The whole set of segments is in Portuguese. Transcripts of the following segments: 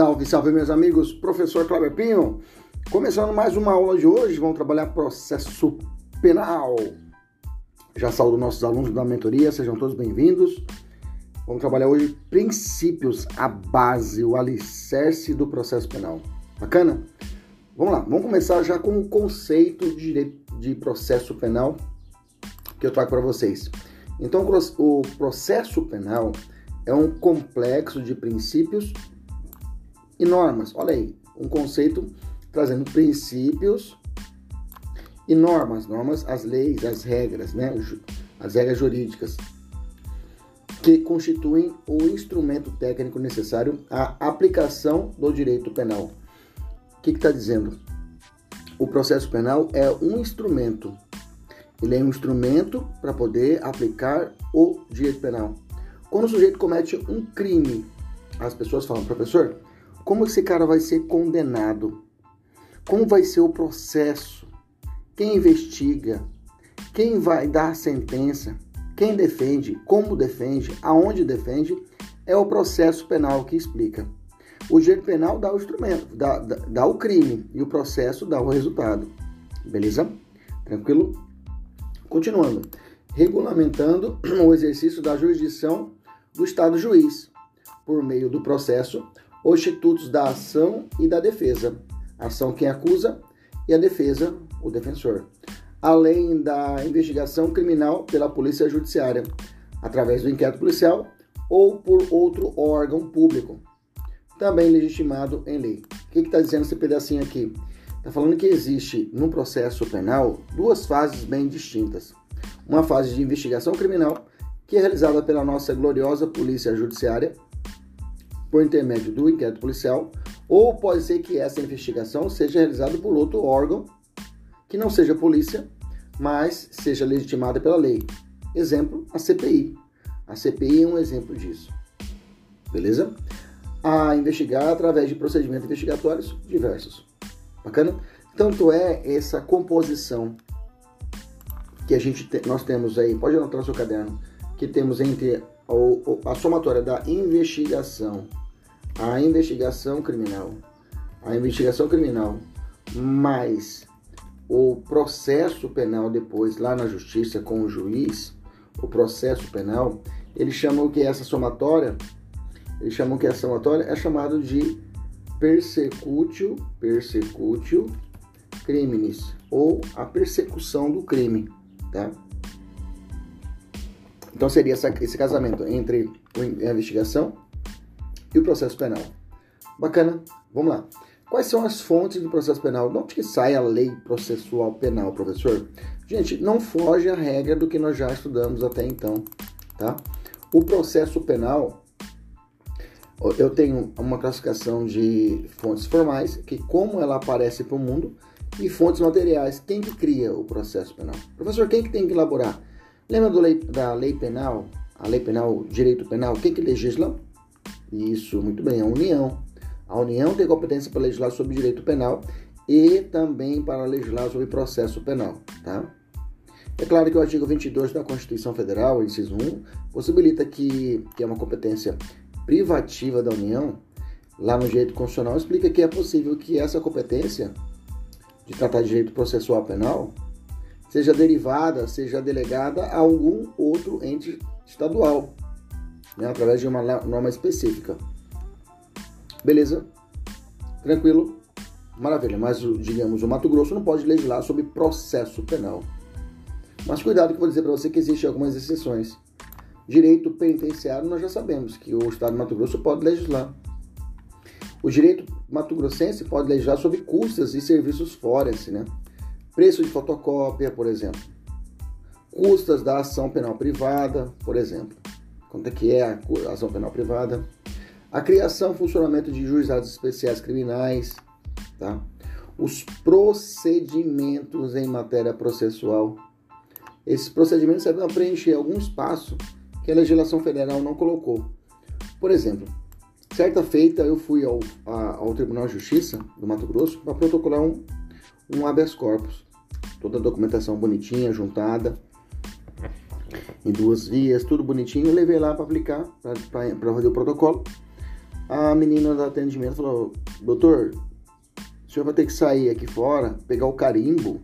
Salve, salve meus amigos, professor Cláudio Pinho. Começando mais uma aula de hoje, vamos trabalhar processo penal. Já saúdo nossos alunos da mentoria, sejam todos bem-vindos. Vamos trabalhar hoje princípios, a base, o alicerce do processo penal. Bacana? Vamos lá, vamos começar já com o conceito de direito de processo penal que eu trago para vocês. Então, o processo penal é um complexo de princípios e normas. Olha aí, um conceito trazendo princípios e normas, normas, as leis, as regras, né? As regras jurídicas que constituem o instrumento técnico necessário à aplicação do direito penal. O que está dizendo? O processo penal é um instrumento. Ele é um instrumento para poder aplicar o direito penal. Quando o sujeito comete um crime, as pessoas falam, professor, como esse cara vai ser condenado? Como vai ser o processo? Quem investiga? Quem vai dar a sentença? Quem defende? Como defende? Aonde defende? É o processo penal que explica. O direito penal dá o instrumento, dá, dá, dá o crime e o processo dá o resultado. Beleza? Tranquilo? Continuando. Regulamentando o exercício da jurisdição do Estado juiz por meio do processo os institutos da ação e da defesa. Ação quem acusa e a defesa o defensor. Além da investigação criminal pela polícia judiciária, através do inquérito policial ou por outro órgão público, também legitimado em lei. O que está dizendo esse pedacinho aqui? Está falando que existe no processo penal duas fases bem distintas. Uma fase de investigação criminal, que é realizada pela nossa gloriosa polícia judiciária, por intermédio do inquérito policial, ou pode ser que essa investigação seja realizada por outro órgão que não seja polícia, mas seja legitimada pela lei. Exemplo, a CPI. A CPI é um exemplo disso. Beleza? A investigar através de procedimentos investigatórios diversos. Bacana? Tanto é essa composição que a gente te, nós temos aí, pode anotar no seu caderno, que temos entre a, a somatória da investigação a investigação criminal, a investigação criminal mais o processo penal depois lá na justiça com o juiz, o processo penal, eles chamam que essa somatória, eles chamam que essa somatória é chamado de persecutio, persecutio criminis, ou a persecução do crime, tá? Então seria essa, esse casamento entre a investigação e o processo penal. Bacana? Vamos lá. Quais são as fontes do processo penal? De onde que sai a lei processual penal, professor? Gente, não foge a regra do que nós já estudamos até então, tá? O processo penal, eu tenho uma classificação de fontes formais, que como ela aparece para o mundo, e fontes materiais. Quem que cria o processo penal? Professor, quem que tem que elaborar? Lembra lei, da lei penal? A lei penal, direito penal, quem que legisla? Isso, muito bem, a União. A União tem competência para legislar sobre direito penal e também para legislar sobre processo penal, tá? É claro que o artigo 22 da Constituição Federal, inciso 1, possibilita que, que é uma competência privativa da União, lá no direito constitucional, explica que é possível que essa competência de tratar de direito processual penal seja derivada, seja delegada a algum outro ente estadual, né, através de uma norma específica. Beleza? Tranquilo? Maravilha, mas digamos, o Mato Grosso não pode legislar sobre processo penal. Mas cuidado que eu vou dizer para você que existem algumas exceções. Direito penitenciário, nós já sabemos que o Estado de Mato Grosso pode legislar. O direito mato-grossense pode legislar sobre custas e serviços forense, né? Preço de fotocópia, por exemplo. Custas da ação penal privada, por exemplo. Quanto é que é a ação penal privada? A criação e funcionamento de juizados especiais criminais, tá? Os procedimentos em matéria processual. Esses procedimentos servem para preencher algum espaço que a legislação federal não colocou. Por exemplo, certa feita eu fui ao, a, ao Tribunal de Justiça do Mato Grosso para protocolar um, um habeas corpus. Toda a documentação bonitinha, juntada, em duas vias, tudo bonitinho. Eu levei lá para aplicar, para fazer o protocolo. A menina do atendimento falou: Doutor, o senhor vai ter que sair aqui fora, pegar o carimbo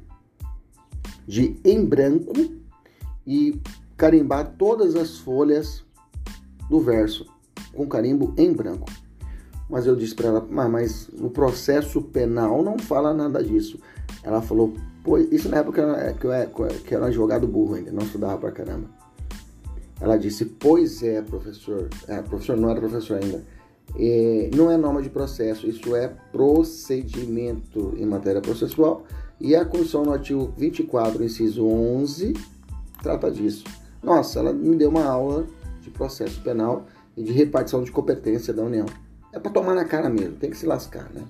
de em branco e carimbar todas as folhas do verso com carimbo em branco. Mas eu disse para ela, mas, mas o processo penal não fala nada disso. Ela falou, pois isso na época que eu, era, que eu era advogado burro ainda, não estudava pra caramba. Ela disse, pois é, professor. É, professor não era professor ainda. É, não é norma de processo, isso é procedimento em matéria processual. E a Constituição no artigo 24, inciso 11, trata disso. Nossa, ela me deu uma aula de processo penal e de repartição de competência da União. É para tomar na cara mesmo, tem que se lascar, né?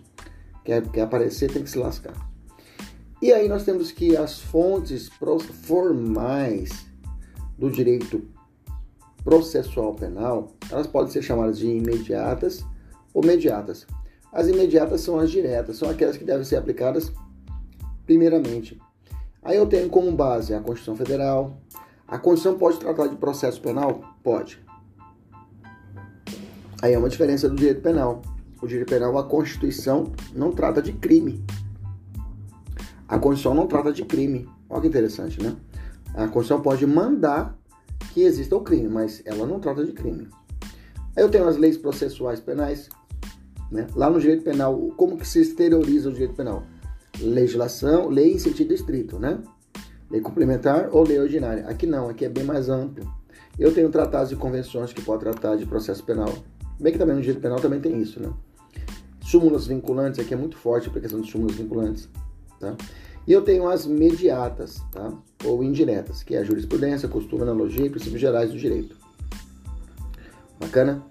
Quer, quer aparecer, tem que se lascar. E aí nós temos que as fontes formais do direito processual penal, elas podem ser chamadas de imediatas ou mediatas. As imediatas são as diretas, são aquelas que devem ser aplicadas primeiramente. Aí eu tenho como base a Constituição Federal. A Constituição pode tratar de processo penal? Pode. Aí é uma diferença do direito penal. O direito penal, a Constituição não trata de crime. A Constituição não trata de crime. Olha que interessante, né? A Constituição pode mandar que exista o crime, mas ela não trata de crime. Aí eu tenho as leis processuais penais, né? Lá no direito penal, como que se exterioriza o direito penal? Legislação, lei em sentido estrito, né? Lei complementar ou lei ordinária. Aqui não, aqui é bem mais amplo. Eu tenho tratados e convenções que podem tratar de processo penal Bem que também no direito penal também tem isso, né? Súmulas vinculantes, aqui é muito forte a questão de súmulas vinculantes, tá? E eu tenho as mediatas, tá? Ou indiretas, que é a jurisprudência, costume, analogia e princípios gerais do direito. Bacana?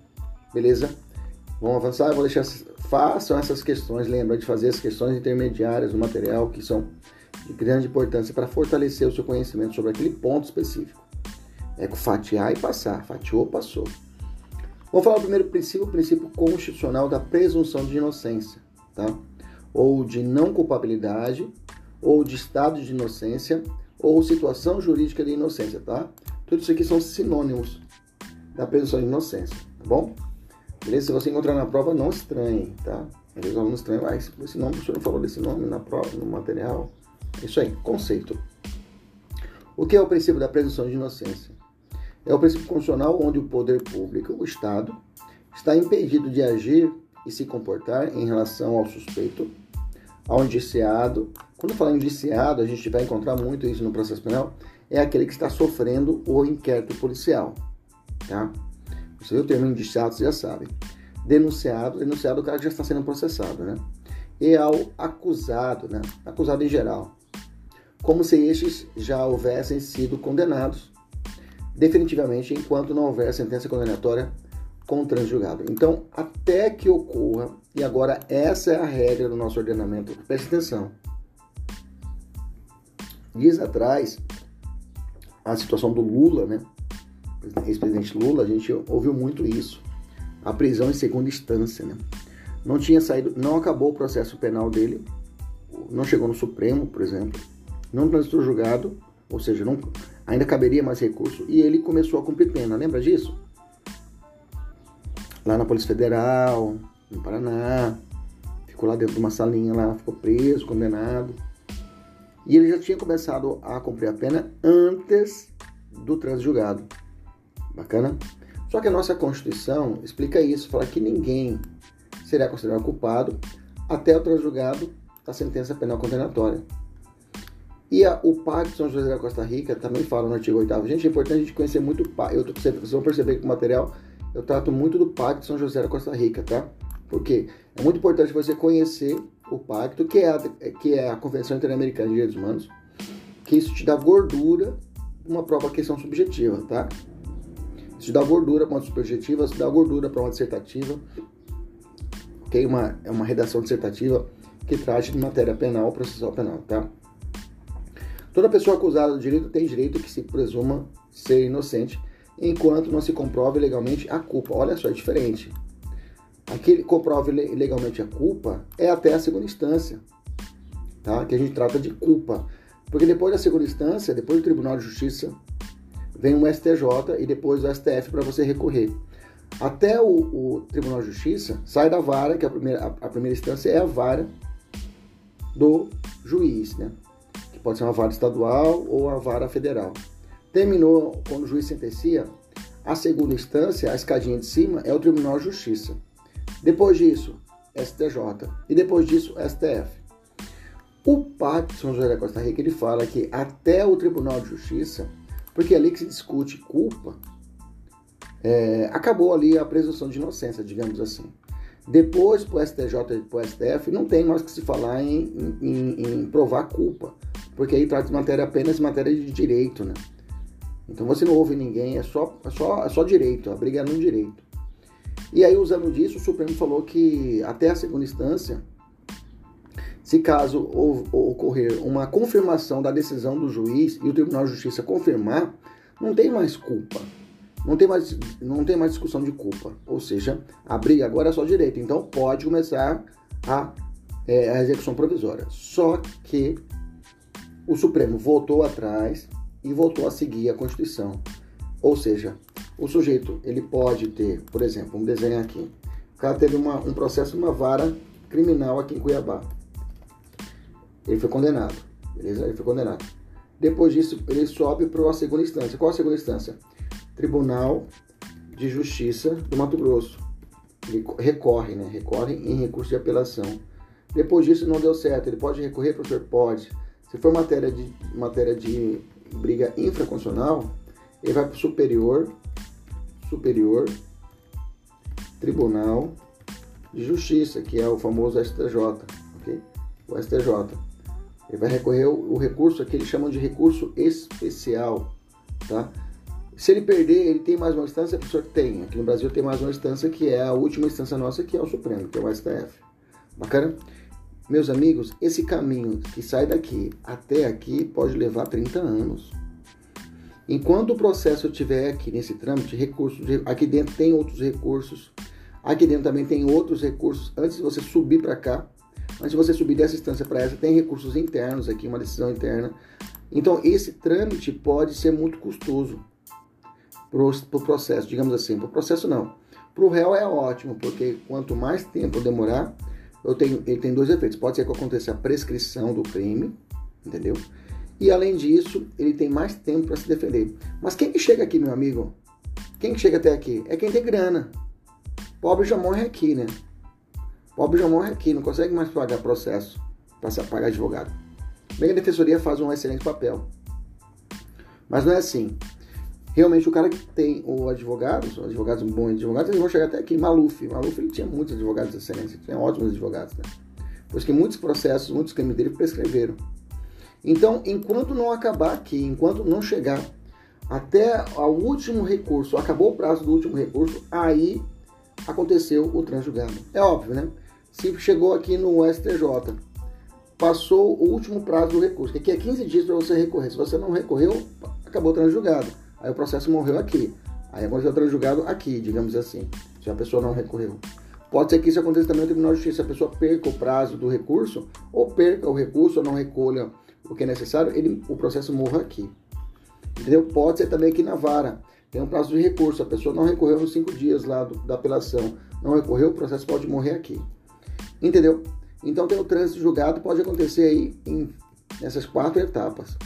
Beleza? Vamos avançar? Eu vou deixar. Façam essas questões, lembra de fazer as questões intermediárias do material que são de grande importância para fortalecer o seu conhecimento sobre aquele ponto específico. É fatiar e passar. Fatiou, passou. Vamos falar o primeiro princípio, o princípio constitucional da presunção de inocência, tá? Ou de não culpabilidade, ou de estado de inocência, ou situação jurídica de inocência, tá? Tudo isso aqui são sinônimos da presunção de inocência, tá bom? Beleza? Se você encontrar na prova, não estranhe, tá? Às vezes o aluno ah, esse nome, o senhor não falou desse nome na prova, no material. Isso aí, conceito. O que é o princípio da presunção de inocência? É o princípio constitucional onde o poder público, o Estado, está impedido de agir e se comportar em relação ao suspeito, ao indiciado. Quando fala indiciado, a gente vai encontrar muito isso no processo penal, é aquele que está sofrendo o inquérito policial. Tá? Você viu o termo indiciado, você já sabe. Denunciado, denunciado o cara já está sendo processado, né? E ao acusado, né? Acusado em geral. Como se estes já houvessem sido condenados definitivamente enquanto não houver sentença condenatória com o transjugado. Então, até que ocorra, e agora essa é a regra do nosso ordenamento, preste atenção. Dias atrás, a situação do Lula, né? Ex-presidente Lula, a gente ouviu muito isso. A prisão em segunda instância, né? Não tinha saído, não acabou o processo penal dele, não chegou no Supremo, por exemplo, não transitou julgado, ou seja, não, ainda caberia mais recurso, e ele começou a cumprir pena, lembra disso? Lá na Polícia Federal, no Paraná, ficou lá dentro de uma salinha lá, ficou preso, condenado. E ele já tinha começado a cumprir a pena antes do trânsito julgado. Bacana? Só que a nossa Constituição explica isso, fala que ninguém será considerado culpado até o transjugado da sentença penal condenatória. E a, o PAC de São José da Costa Rica também fala no artigo 8 Gente, é importante a gente conhecer muito o PAC. Eu, vocês vão perceber que o material eu trato muito do Pacto de São José da Costa Rica, tá? Porque é muito importante você conhecer o pacto, que é a, que é a Convenção Interamericana de Direitos Humanos, que isso te dá gordura uma prova questão subjetiva, tá? Isso te dá gordura para uma subjetiva, isso dá gordura para uma dissertativa, ok? Uma, é uma redação dissertativa que trate de matéria penal, processual penal, tá? Toda pessoa acusada do direito tem direito que se presuma ser inocente enquanto não se comprove legalmente a culpa. Olha só, é diferente. Aquele que comprove legalmente a culpa é até a segunda instância, tá? Que a gente trata de culpa. Porque depois da segunda instância, depois do Tribunal de Justiça, vem o STJ e depois o STF para você recorrer. Até o, o, Tribunal de Justiça sai da vara, que a primeira, a, a primeira instância é a vara do juiz, né? Que pode ser uma vara estadual ou a vara federal. Terminou quando o juiz sentencia, a segunda instância, a escadinha de cima, é o Tribunal de Justiça. Depois disso, STJ. E depois disso, STF. O Pacto de São José da Costa Rica ele fala que até o Tribunal de Justiça, porque é ali que se discute culpa, é, acabou ali a presunção de inocência, digamos assim. Depois, para o STJ e para o STF, não tem mais que se falar em, em, em provar culpa, porque aí trata de matéria apenas matéria de direito, né? Então você não ouve ninguém, é só, é só, é só direito, a briga é no direito. E aí, usando disso, o Supremo falou que até a segunda instância, se caso ocorrer uma confirmação da decisão do juiz e o Tribunal de Justiça confirmar, não tem mais culpa. Não tem mais, não tem mais discussão de culpa. Ou seja, a briga agora é só direito. Então pode começar a, é, a execução provisória. Só que o Supremo voltou atrás e voltou a seguir a Constituição. Ou seja, o sujeito ele pode ter, por exemplo, vamos desenhar aqui. O cara teve uma, um processo uma vara criminal aqui em Cuiabá. Ele foi condenado, beleza? Ele foi condenado. Depois disso, ele sobe para a segunda instância. Qual a segunda instância? Tribunal de Justiça do Mato Grosso. Ele recorre, né? Recorre em recurso de apelação. Depois disso, não deu certo. Ele pode recorrer, professor? Pode. Se for matéria de, matéria de briga infraconstitucional, ele vai para o superior, superior, tribunal de justiça, que é o famoso STJ, ok? O STJ. Ele vai recorrer o, recurso que eles chamam de recurso especial, tá? Se ele perder, ele tem mais uma instância, pessoa tem. Aqui no Brasil tem mais uma instância que é a última instância nossa, que é o Supremo, que é o STF. Bacana? Meus amigos, esse caminho que sai daqui até aqui pode levar 30 anos. Enquanto o processo estiver aqui nesse trâmite, recursos, aqui dentro tem outros recursos, aqui dentro também tem outros recursos. Antes de você subir para cá, antes de você subir dessa instância para essa, tem recursos internos aqui, uma decisão interna. Então, esse trâmite pode ser muito custoso para o processo, digamos assim. Para o processo, não. Para o réu é ótimo, porque quanto mais tempo demorar, eu tenho, ele tem dois efeitos. Pode ser que aconteça a prescrição do crime, entendeu? E além disso, ele tem mais tempo para se defender. Mas quem que chega aqui, meu amigo? Quem que chega até aqui? É quem tem grana. Pobre já morre aqui, né? Pobre já morre aqui, não consegue mais pagar processo para pagar advogado. Bem, a defensoria faz um excelente papel. Mas não é assim realmente o cara que tem o advogado, os advogados bons advogados, eles vão chegar até aqui. Maluf, Maluf ele tinha muitos advogados de excelência, tinha ótimos advogados, né? Pois que muitos processos, muitos crimes dele prescreveram. Então, enquanto não acabar aqui, enquanto não chegar até o último recurso, acabou o prazo do último recurso, aí aconteceu o transjugado. É óbvio, né? Se chegou aqui no STJ, passou o último prazo do recurso, que aqui é 15 dias para você recorrer. Se você não recorreu, acabou transjugado aí o processo morreu aqui. Aí está julgado aqui, digamos assim, se a pessoa não recorreu. Pode ser que isso aconteça também no Tribunal de Justiça, a pessoa perca o prazo do recurso, ou perca o recurso, ou não recolha o que é necessário, ele, o processo morra aqui. Entendeu? Pode ser também aqui na vara. Tem um prazo de recurso, a pessoa não recorreu nos cinco dias lá do, da apelação, não recorreu, o processo pode morrer aqui. Entendeu? Então tem o trânsito julgado, pode acontecer aí em, nessas quatro etapas.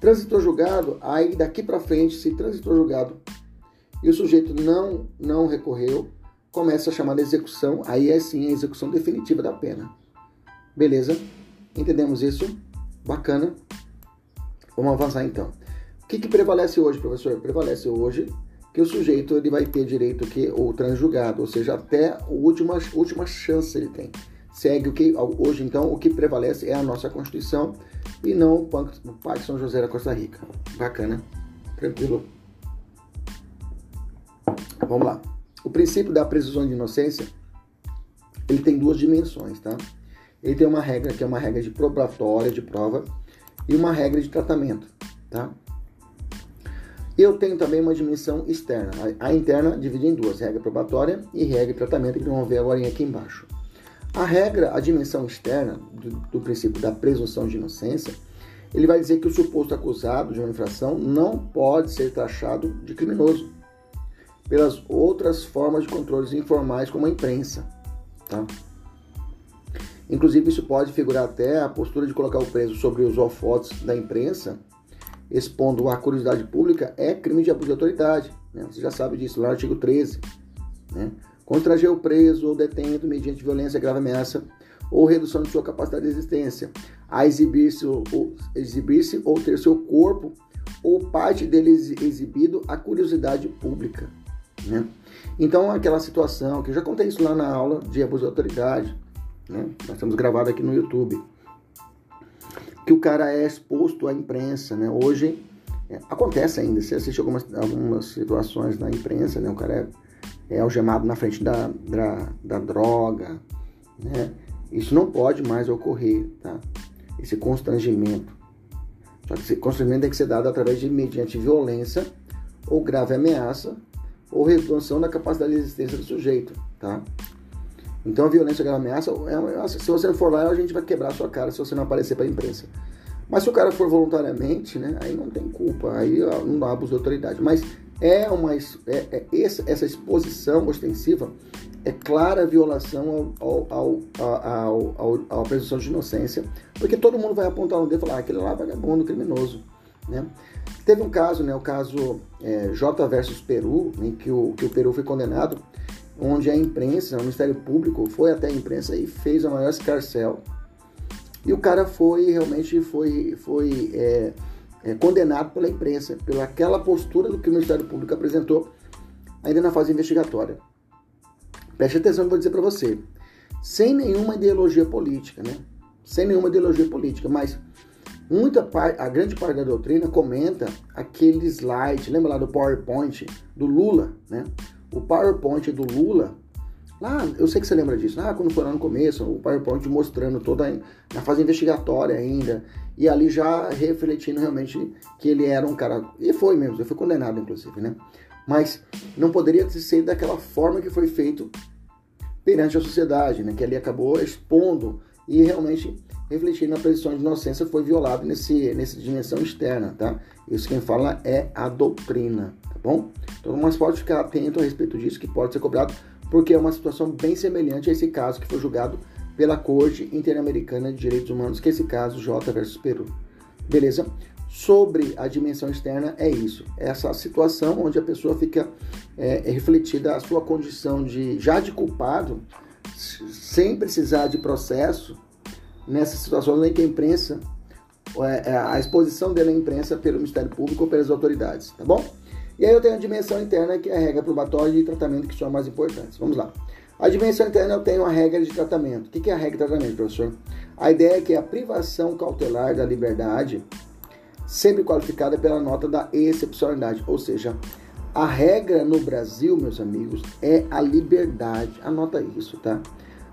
Transitor julgado, aí daqui para frente, se transitor julgado e o sujeito não não recorreu, começa a chamada execução, aí é sim a execução definitiva da pena. Beleza? Entendemos isso? Bacana. Vamos avançar então. O que, que prevalece hoje, professor? Prevalece hoje que o sujeito ele vai ter direito que o transjugado, ou seja, até a última, última chance ele tem. Segue o que hoje então o que prevalece é a nossa Constituição e não o Pacto São José da Costa Rica. Bacana, tranquilo. Vamos lá. O princípio da presunção de inocência ele tem duas dimensões, tá? Ele tem uma regra que é uma regra de probatória de prova e uma regra de tratamento, tá? Eu tenho também uma dimensão externa. A interna divide em duas, regra probatória e regra de tratamento, que vamos ver agora aqui embaixo. A regra, a dimensão externa do, do, princípio da presunção de inocência, ele vai dizer que o suposto acusado de uma infração não pode ser taxado de criminoso pelas outras formas de controles informais como a imprensa, tá? Inclusive isso pode figurar até a postura de colocar o preso sobre os holofotes da imprensa expondo a curiosidade pública é crime de abuso de autoridade. Né? Você já sabe disso, lá no artigo 13. Né? Constranger o preso ou detento mediante violência, grave ameaça ou redução de sua capacidade de existência, a exibir-se ou, exibir ou ter seu corpo ou parte dele exibido à curiosidade pública. Né? Então, aquela situação, que eu já contei isso lá na aula de abuso de autoridade, né? nós estamos gravado aqui no YouTube que o cara é exposto à imprensa, né? Hoje é, acontece ainda, você assiste algumas, algumas situações na imprensa, né? O cara é, é algemado na frente da, da, da droga, né? Isso não pode mais ocorrer, tá? Esse constrangimento. Só que esse constrangimento tem que ser dado através de mediante violência ou grave ameaça ou redução da capacidade de existência do sujeito, tá? Então a violência, a ameaça, é, se você for lá, a gente vai quebrar a sua cara se você não aparecer para a imprensa. Mas se o cara for voluntariamente, né, aí não tem culpa, aí não dá abuso de autoridade. Mas é uma é, é, essa exposição ostensiva é clara violação ao, ao, ao, ao, à presunção de inocência, porque todo mundo vai apontar no dedo e falar, ah, aquele lá é vagabundo, criminoso. Né? Teve um caso, né, o caso é, J versus Peru, em que o, que o Peru foi condenado onde a imprensa, o Ministério Público foi até a imprensa e fez a maior escarcel. E o cara foi realmente foi, foi é, é, condenado pela imprensa, pela aquela postura do que o Ministério Público apresentou ainda na fase investigatória. Preste atenção que vou dizer para você. Sem nenhuma ideologia política, né? Sem nenhuma ideologia política, mas muita parte, a grande parte da doutrina comenta aquele slide, lembra lá do PowerPoint do Lula, né? O PowerPoint do Lula, lá, eu sei que você lembra disso, ah, quando foi lá no começo, o PowerPoint mostrando toda na fase investigatória ainda, e ali já refletindo realmente que ele era um cara, e foi mesmo, ele foi condenado inclusive, né? Mas não poderia ser daquela forma que foi feito perante a sociedade, né? Que ali acabou expondo e realmente refletindo na presunção de inocência foi violado nesse, nessa dimensão externa, tá? Isso quem fala é a doutrina bom? Então, mas pode ficar atento a respeito disso, que pode ser cobrado, porque é uma situação bem semelhante a esse caso que foi julgado pela Corte Interamericana de Direitos Humanos, que é esse caso J versus Peru. Beleza? Sobre a dimensão externa é isso, essa situação onde a pessoa fica é refletida a sua condição de já de culpado, sem precisar de processo, nessa situação em que a imprensa, é, é, a exposição dele à imprensa pelo Ministério Público ou pelas autoridades, tá bom? E aí eu tenho a dimensão interna, que é a regra probatória e tratamento, que são as mais importantes. Vamos lá. A dimensão interna eu tenho a regra de tratamento. O que é a regra de tratamento, professor? A ideia é que a privação cautelar da liberdade, sempre qualificada pela nota da excepcionalidade, ou seja, a regra no Brasil, meus amigos, é a liberdade. Anota isso, tá?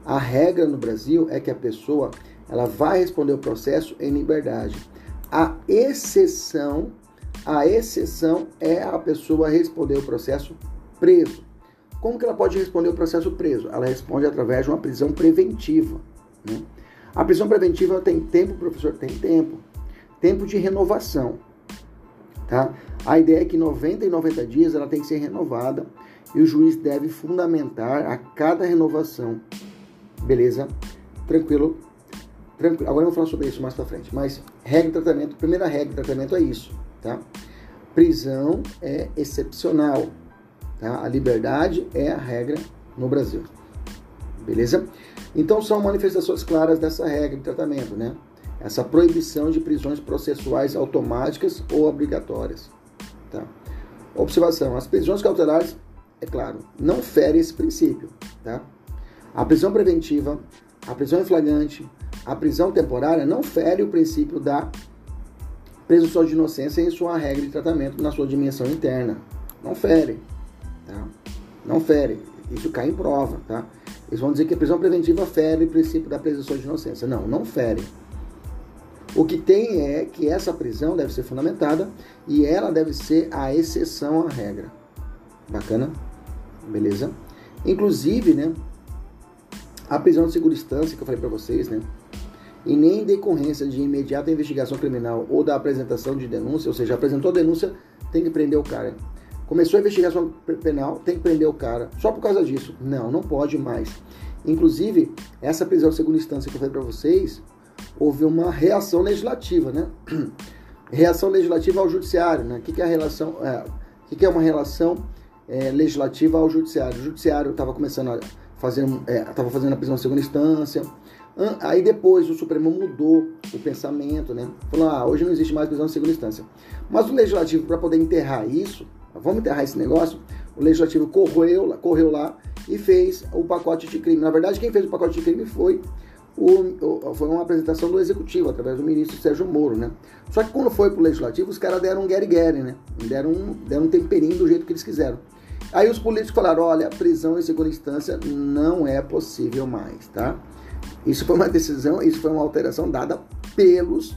A regra no Brasil é que a pessoa ela vai responder o processo em liberdade. A exceção a exceção é a pessoa responder o processo preso. Como que ela pode responder o processo preso? Ela responde através de uma prisão preventiva. Né? A prisão preventiva tem tempo, professor? Tem tempo. Tempo de renovação. Tá? A ideia é que 90 e 90 dias ela tem que ser renovada e o juiz deve fundamentar a cada renovação. Beleza? Tranquilo? Tranquilo. Agora eu vou falar sobre isso mais pra frente. Mas regra de tratamento, primeira regra de tratamento é isso tá? Prisão é excepcional, tá? A liberdade é a regra no Brasil. Beleza? Então são manifestações claras dessa regra de tratamento, né? Essa proibição de prisões processuais automáticas ou obrigatórias. Tá? Observação: as prisões cautelares, é claro, não ferem esse princípio. Tá? A prisão preventiva, a prisão em flagrante, a prisão temporária não fere o princípio da presunção de inocência em sua regra de tratamento na sua dimensão interna. Não fere. Tá? Não fere. Isso cai em prova. Tá? Eles vão dizer que a prisão preventiva fere o princípio da presunção de inocência. Não, não fere. O que tem é que essa prisão deve ser fundamentada e ela deve ser a exceção à regra. Bacana? Beleza? Inclusive, né, a prisão de segunda instância que eu falei para vocês, né, e nem decorrência de imediata investigação criminal ou da apresentação de denúncia, ou seja, apresentou a denúncia, tem que prender o cara. Começou a investigação penal, tem que prender o cara. Só por causa disso. Não, não pode mais. Inclusive, essa prisão de segunda instância que eu falei para vocês, houve uma reação legislativa, né? Reação legislativa ao judiciário, né? O que, é a relação? É, o que, é uma relação é, legislativa ao judiciário? O judiciário estava começando a fazer, estava é, fazendo a prisão de segunda instância. Aí depois o Supremo mudou o pensamento, né? Falou, ah, hoje não existe mais prisão de segunda instância. Mas o legislativo, para poder enterrar isso, vamos enterrar esse negócio, o legislativo correu, correu lá e fez o pacote de crime. Na verdade, quem fez o pacote de crime foi o, foi uma apresentação do executivo, através do ministro Sérgio Moro, né? Só que quando foi pro legislativo, os caras deram um guerre-guerre, né? Deram um, deram um temperinho do jeito que eles quiseram. Aí os políticos falaram, olha, prisão em segunda instância não é possível mais, tá? Isso foi uma decisão, isso foi uma alteração dada pelos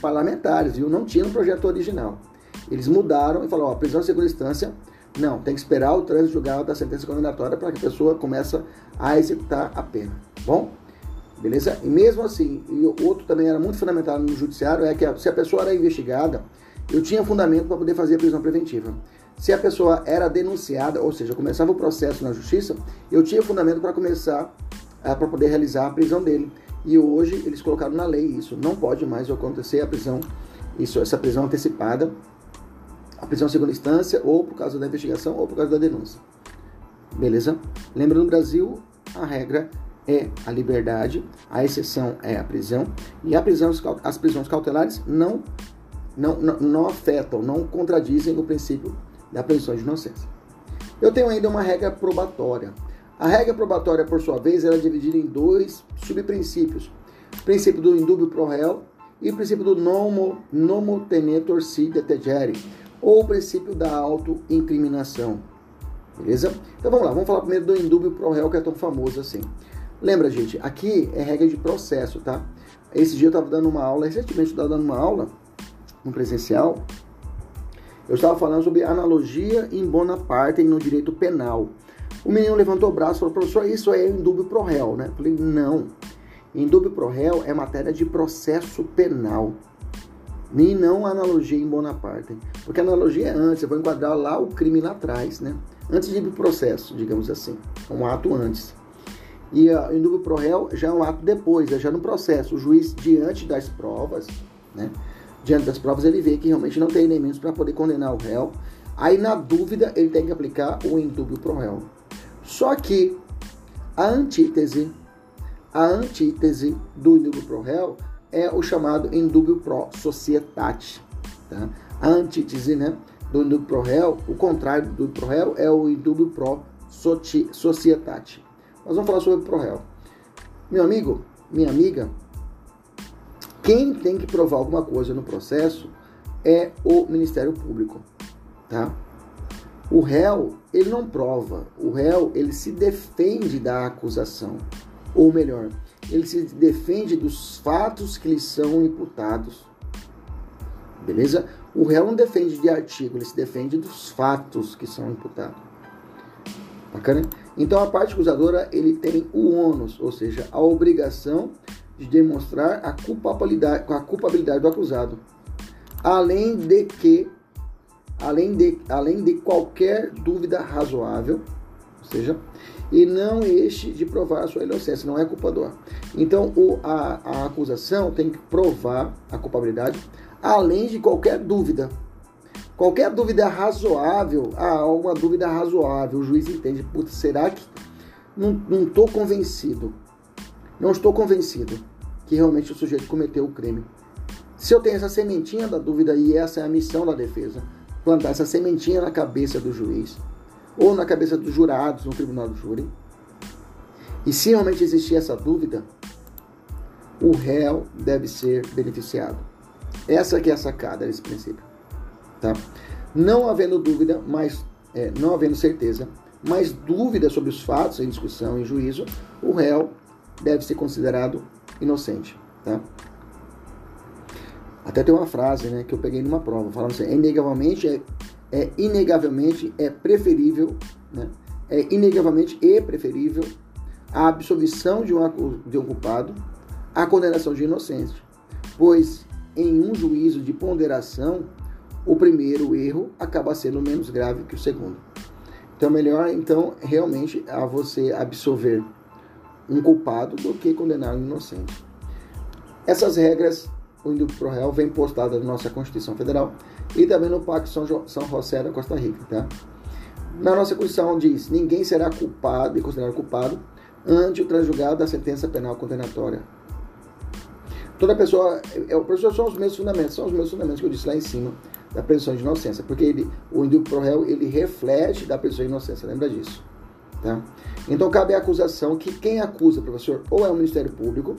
parlamentares, viu? Não tinha no projeto original. Eles mudaram e falaram, ó, prisão em segunda instância, não, tem que esperar o trânsito julgado da sentença condenatória para que a pessoa comece a executar a pena, bom? Beleza? E mesmo assim, e outro também era muito fundamental no judiciário, é que se a pessoa era investigada, eu tinha fundamento para poder fazer a prisão preventiva. Se a pessoa era denunciada, ou seja, começava o processo na justiça, eu tinha fundamento para começar, uh, para poder realizar a prisão dele. E hoje eles colocaram na lei isso. Não pode mais acontecer a prisão, isso, essa prisão antecipada, a prisão em segunda instância, ou por causa da investigação, ou por causa da denúncia. Beleza? Lembra, no Brasil, a regra é a liberdade, a exceção é a prisão, e a prisão, as prisões cautelares não, não, não, afetam, não contradizem o princípio da presunção de inocência. Eu tenho ainda uma regra probatória. A regra probatória, por sua vez, ela é dividida em dois subprincípios. O princípio do indúbio pro réu e o princípio do nomo, nomo tenetur si detegere, ou o princípio da autoincriminação. Beleza? Então vamos lá, vamos falar primeiro do indúbio pro réu, que é tão famoso assim. Lembra, gente, aqui é regra de processo, tá? Esse dia eu estava dando uma aula, recentemente eu estava dando uma aula no presencial. Eu estava falando sobre analogia em Bonaparte no direito penal. O menino levantou o braço e falou, professor, isso é indúbio pro réu, né? Eu falei, não. Indúbio pro réu é matéria de processo penal. E não analogia em Bonaparte. Porque analogia é antes, eu vou enquadrar lá o crime lá atrás, né? Antes de ir pro processo, digamos assim. Um ato antes. E o indúbio pro réu já é um ato depois, é já no processo. O juiz, diante das provas, né? Diante das provas, ele vê que realmente não tem elementos para poder condenar o réu. Aí, na dúvida, ele tem que aplicar o indúbio pro réu. Só que a antítese, a antítese do indúbio pro réu é o chamado indúbio pro societate. Tá? A antítese né, do indúbio pro réu, o contrário do pro réu é o indúbio pro societate. Nós vamos falar sobre o ProRéu. Meu amigo, minha amiga, quem tem que provar alguma coisa no processo é o Ministério Público, tá? O réu, ele não prova. O réu, ele se defende da acusação. Ou melhor, ele se defende dos fatos que lhe são imputados. Beleza? O réu não defende de artigo, ele se defende dos fatos que são imputados. Bacana? Então a parte acusadora ele tem o ônus, ou seja, a obrigação de demonstrar a culpabilidade, a culpabilidade do acusado, além de que, além de, além de qualquer dúvida razoável, ou seja, e não este de provar a sua inocência, não é culpador. Então o, a, a acusação tem que provar a culpabilidade, além de qualquer dúvida. Qualquer dúvida razoável, há ah, uma dúvida razoável, o juiz entende, putz, será que não estou convencido, não estou convencido que realmente o sujeito cometeu o crime. Se eu tenho essa sementinha da dúvida e essa é a missão da defesa, plantar essa sementinha na cabeça do juiz ou na cabeça dos jurados no tribunal do júri, e se realmente existir essa dúvida, o réu deve ser beneficiado. Essa que é a sacada desse princípio. Tá? Não havendo dúvida, mas é, não havendo certeza, mas dúvida sobre os fatos em discussão e juízo, o réu deve ser considerado inocente. Tá? Até tem uma frase né, que eu peguei numa prova, falando assim, inegavelmente é, é inegavelmente é preferível, né, é inegavelmente e preferível a absolvição de um, de um culpado à condenação de inocente, pois em um juízo de ponderação, o primeiro erro acaba sendo menos grave que o segundo. Então, melhor então realmente a você absolver um culpado do que condenar um inocente. Essas regras, o indúbio pro réu, vem postada na nossa Constituição Federal e também no Pacto São, jo São José da Costa Rica. Tá? Na nossa Constituição diz: ninguém será culpado e considerado culpado ante o transjugado da sentença penal condenatória. Toda pessoa, é, o professor são os mesmos fundamentos, são os mesmos fundamentos que eu disse lá em cima da presunção de inocência, porque ele, o indúbio pro réu ele reflete da presunção de inocência, lembra disso, tá? Então cabe a acusação que quem acusa, professor, ou é o Ministério Público,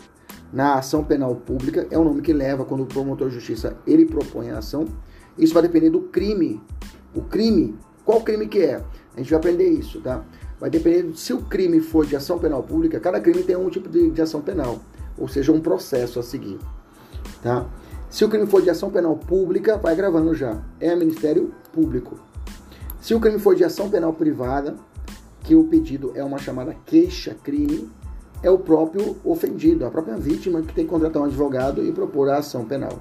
na ação penal pública, é o nome que leva quando o promotor de justiça ele propõe a ação. Isso vai depender do crime. O crime, qual crime que é? A gente vai aprender isso, tá? Vai depender se o crime for de ação penal pública, cada crime tem um tipo de, de ação penal, ou seja, um processo a seguir, tá? Se o crime for de ação penal pública, vai gravando já, é Ministério Público. Se o crime for de ação penal privada, que o pedido é uma chamada queixa-crime, é o próprio ofendido, a própria vítima que tem que contratar um advogado e propor a ação penal.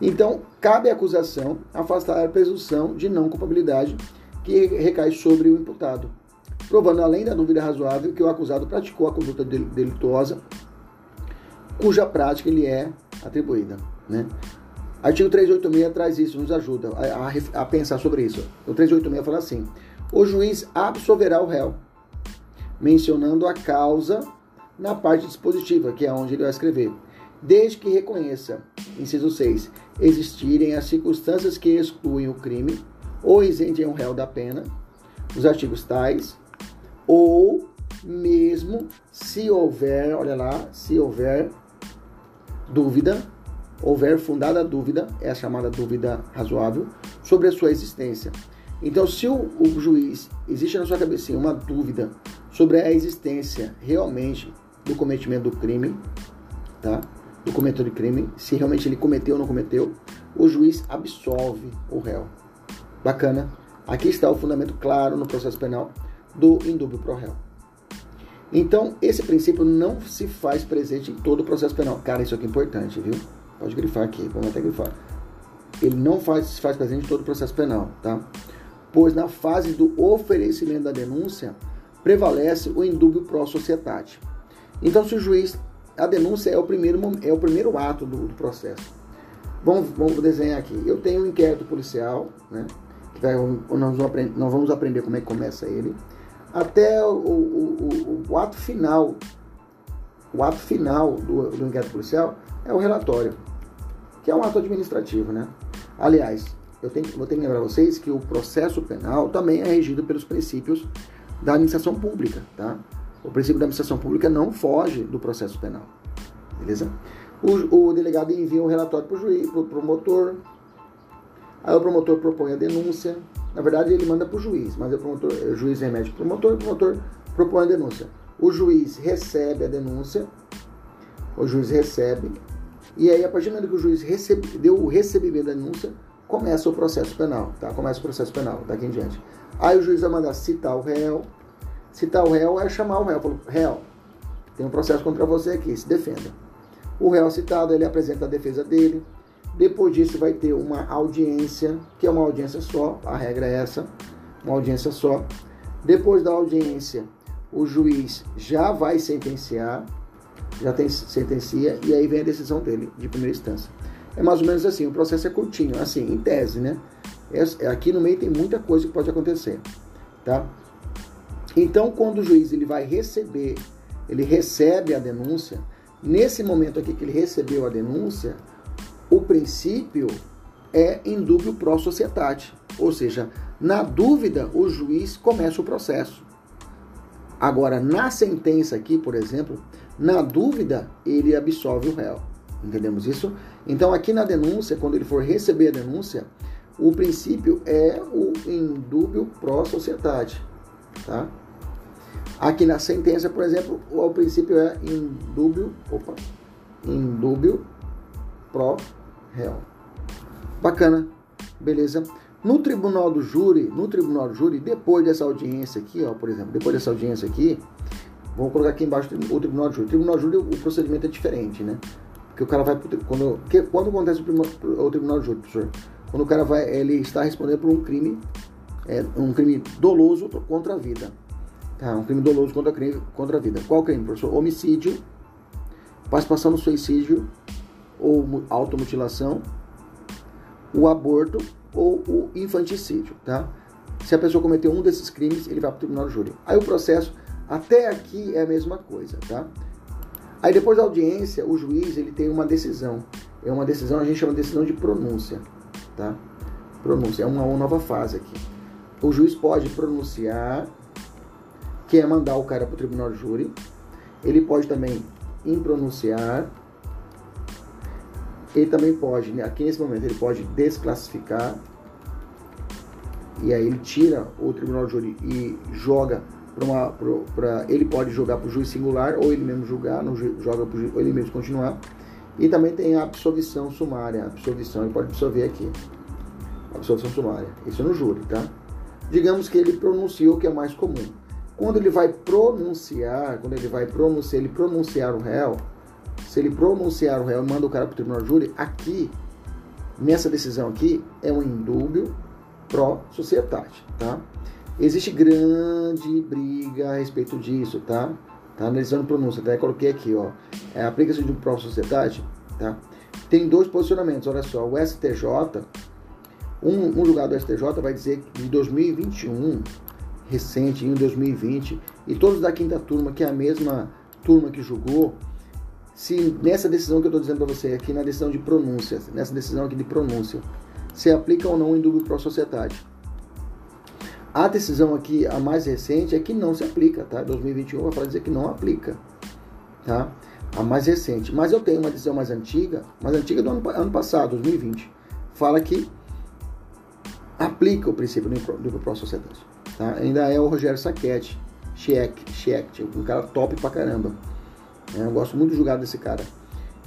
Então, cabe à acusação afastar a presunção de não culpabilidade que recai sobre o imputado provando além da dúvida razoável que o acusado praticou a conduta delituosa cuja prática lhe é atribuída. Né? Artigo 386 traz isso, nos ajuda a, a, a, pensar sobre isso. O 386 fala assim: o juiz absolverá o réu, mencionando a causa na parte dispositiva, que é onde ele vai escrever, desde que reconheça, inciso 6, existirem as circunstâncias que excluem o crime ou isentem o réu da pena, os artigos tais ou mesmo se houver, olha lá, se houver dúvida, houver fundada dúvida, é a chamada dúvida razoável, sobre a sua existência. Então, se o, o juiz existe na sua cabecinha uma dúvida sobre a existência realmente do cometimento do crime, tá? Do cometedor de crime, se realmente ele cometeu ou não cometeu, o juiz absolve o réu. Bacana. Aqui está o fundamento claro no processo penal do indúbio pro réu. Então, esse princípio não se faz presente em todo o processo penal. Cara, isso aqui é importante, viu? Pode grifar aqui, vamos até grifar. Ele não faz, se faz presente em todo o processo penal, tá? Pois na fase do oferecimento da denúncia, prevalece o indúbio pro societate. Então, se o juiz, a denúncia é o primeiro, é o primeiro ato do, do processo. Vamos, vamos desenhar aqui. Eu tenho um inquérito policial, né? Que vai, nós, vamos aprender, nós vamos aprender como é que começa ele até o, o, o, o ato final, o ato final do, do inquérito policial é o relatório, que é um ato administrativo, né? Aliás, eu tenho, vou ter que lembrar vocês que o processo penal também é regido pelos princípios da administração pública, tá? O princípio da administração pública não foge do processo penal, beleza? O, o delegado envia o um relatório para o juiz, para o promotor, aí o promotor propõe a denúncia, na verdade, ele manda para o juiz, mas o, promotor, o juiz remete para o promotor, o promotor propõe a denúncia. O juiz recebe a denúncia, o juiz recebe, e aí, a partir do momento que o juiz recebe, deu o recebimento da denúncia, começa o processo penal, tá? Começa o processo penal, daqui em diante. Aí o juiz vai mandar citar o réu. Citar o réu é chamar o réu. Falou, réu, tem um processo contra você aqui, se defenda. O réu citado, ele apresenta a defesa dele, depois disso vai ter uma audiência, que é uma audiência só, a regra é essa, uma audiência só. Depois da audiência, o juiz já vai sentenciar, já tem sentencia e aí vem a decisão dele de primeira instância. É mais ou menos assim, o processo é curtinho, assim, em tese, né? É, aqui no meio tem muita coisa que pode acontecer, tá? Então, quando o juiz ele vai receber, ele recebe a denúncia, nesse momento aqui que ele recebeu a denúncia, o princípio é indúbio pro societate, ou seja, na dúvida o juiz começa o processo. Agora, na sentença aqui, por exemplo, na dúvida ele absolve o réu. Entendemos isso? Então, aqui na denúncia, quando ele for receber a denúncia, o princípio é o indúbio pro societate, tá? Aqui na sentença, por exemplo, o princípio é indúbio, opa, indúbio pro réu. Bacana, beleza? No tribunal do júri, no tribunal do júri, depois dessa audiência aqui, ó, por exemplo, depois dessa audiência aqui, vamos colocar aqui embaixo o tribunal do júri. O tribunal do júri, o procedimento é diferente, né? Porque o cara vai quando que, quando acontece o, tribunal, o tribunal do júri, professor? Quando o cara vai, ele está respondendo por um crime, é, um crime doloso contra a vida. Tá? Um crime doloso contra, contra a vida. Qual crime, professor? Homicídio, participação no suicídio ou automutilação, o aborto ou o infanticídio, tá? Se a pessoa cometeu um desses crimes, ele vai para o tribunal do júri. Aí o processo, até aqui, é a mesma coisa, tá? Aí depois da audiência, o juiz ele tem uma decisão. É uma decisão, a gente chama de decisão de pronúncia, tá? Pronúncia, é uma, uma nova fase aqui. O juiz pode pronunciar que é mandar o cara para o tribunal de júri. Ele pode também impronunciar. Ele também pode, né, aqui nesse momento, ele pode desclassificar. E aí ele tira o tribunal de júri e joga para uma. Pra, ele pode jogar para o juiz singular, ou ele mesmo julgar, não joga pro, ou ele mesmo continuar. E também tem a absolvição sumária. A absolvição, ele pode absolver aqui. Absolvição sumária. Isso é no júri, tá? Digamos que ele pronunciou que é mais comum. Quando ele vai pronunciar, quando ele vai pronunciar, ele pronunciar o réu, se ele pronunciar o réu e manda o cara para o tribunal de júri, aqui, nessa decisão aqui, é um indúbio pró societate, tá? Existe grande briga a respeito disso, tá? Tá analisando pronúncia, até coloquei aqui, ó. É, Aplica-se de um pró societate, tá? Tem dois posicionamentos, olha só, o STJ, um, um julgado do STJ vai dizer que de 2021 recente, em 2020, e todos da quinta turma, que é a mesma turma que julgou, se nessa decisão que eu estou dizendo para você, aqui na decisão de pronúncia, nessa decisão aqui de pronúncia, se aplica ou não dúvida para a sociedade. A decisão aqui, a mais recente, é que não se aplica, tá? 2021 vai dizer que não aplica, tá? A mais recente. Mas eu tenho uma decisão mais antiga, mais antiga do ano, ano passado, 2020, fala que aplica o princípio do, do, do sociedade. Tá? Ainda é o Rogério Saquete, Cheque, Cheque, um cara top pra caramba. É, eu gosto muito de jogar desse cara.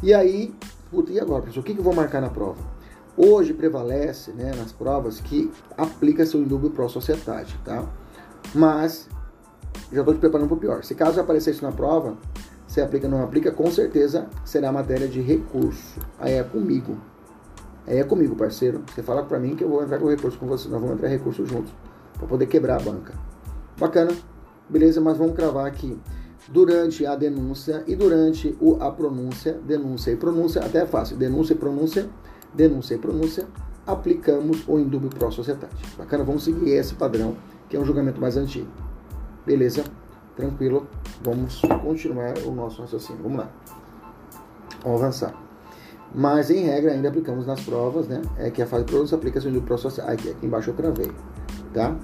E aí, puta, e agora, professor? O que, que eu vou marcar na prova? Hoje prevalece né, nas provas que aplica-se o indúbio pro sociedade, tá? Mas já estou te preparando para o pior. Se caso aparecer isso na prova, se aplica ou não aplica, com certeza será matéria de recurso. Aí é comigo. Aí é comigo, parceiro. Você fala para mim que eu vou entrar com recurso com você. Nós vamos entrar recurso juntos para poder quebrar a banca. Bacana, beleza? Mas vamos cravar aqui durante a denúncia e durante o, a pronúncia, denúncia e pronúncia, até é fácil, denúncia e pronúncia, denúncia e pronúncia, aplicamos o indúbio pro sociedade. Bacana, vamos seguir esse padrão, que é um julgamento mais antigo. Beleza? Tranquilo? Vamos continuar o nosso raciocínio. Vamos lá. Vamos avançar. Mas, em regra, ainda aplicamos nas provas, né? É que a fase de pronúncia aplica-se o indúbio pro sociedade. Aqui, aqui embaixo eu cravei tá?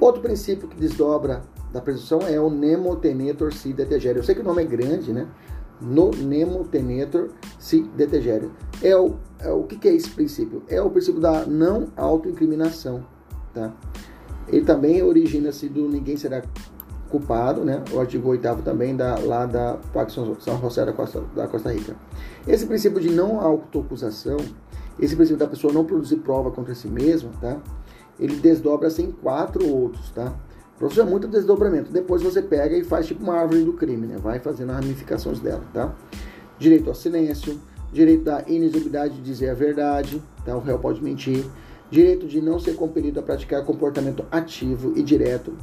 Outro princípio que desdobra da presunção é o nemo tenetur si detegere. Eu sei que o nome é grande, né? No nemo tenetur si detegere. É o, é o que, que é esse princípio? É o princípio da não autoincriminação, tá? Ele também origina-se do ninguém será culpado, né? O artigo 8 também da, lá da Pacto São José da Costa, da Costa Rica. Esse princípio de não autoacusação, esse princípio da pessoa não produzir prova contra si mesma, tá? ele desdobra-se em quatro outros, tá? Professor, é muito desdobramento. Depois você pega e faz tipo uma árvore do crime, né? Vai fazendo as ramificações dela, tá? Direito ao silêncio, direito da inexigibilidade de dizer a verdade, tá? O réu pode mentir. Direito de não ser compelido a praticar comportamento ativo e direto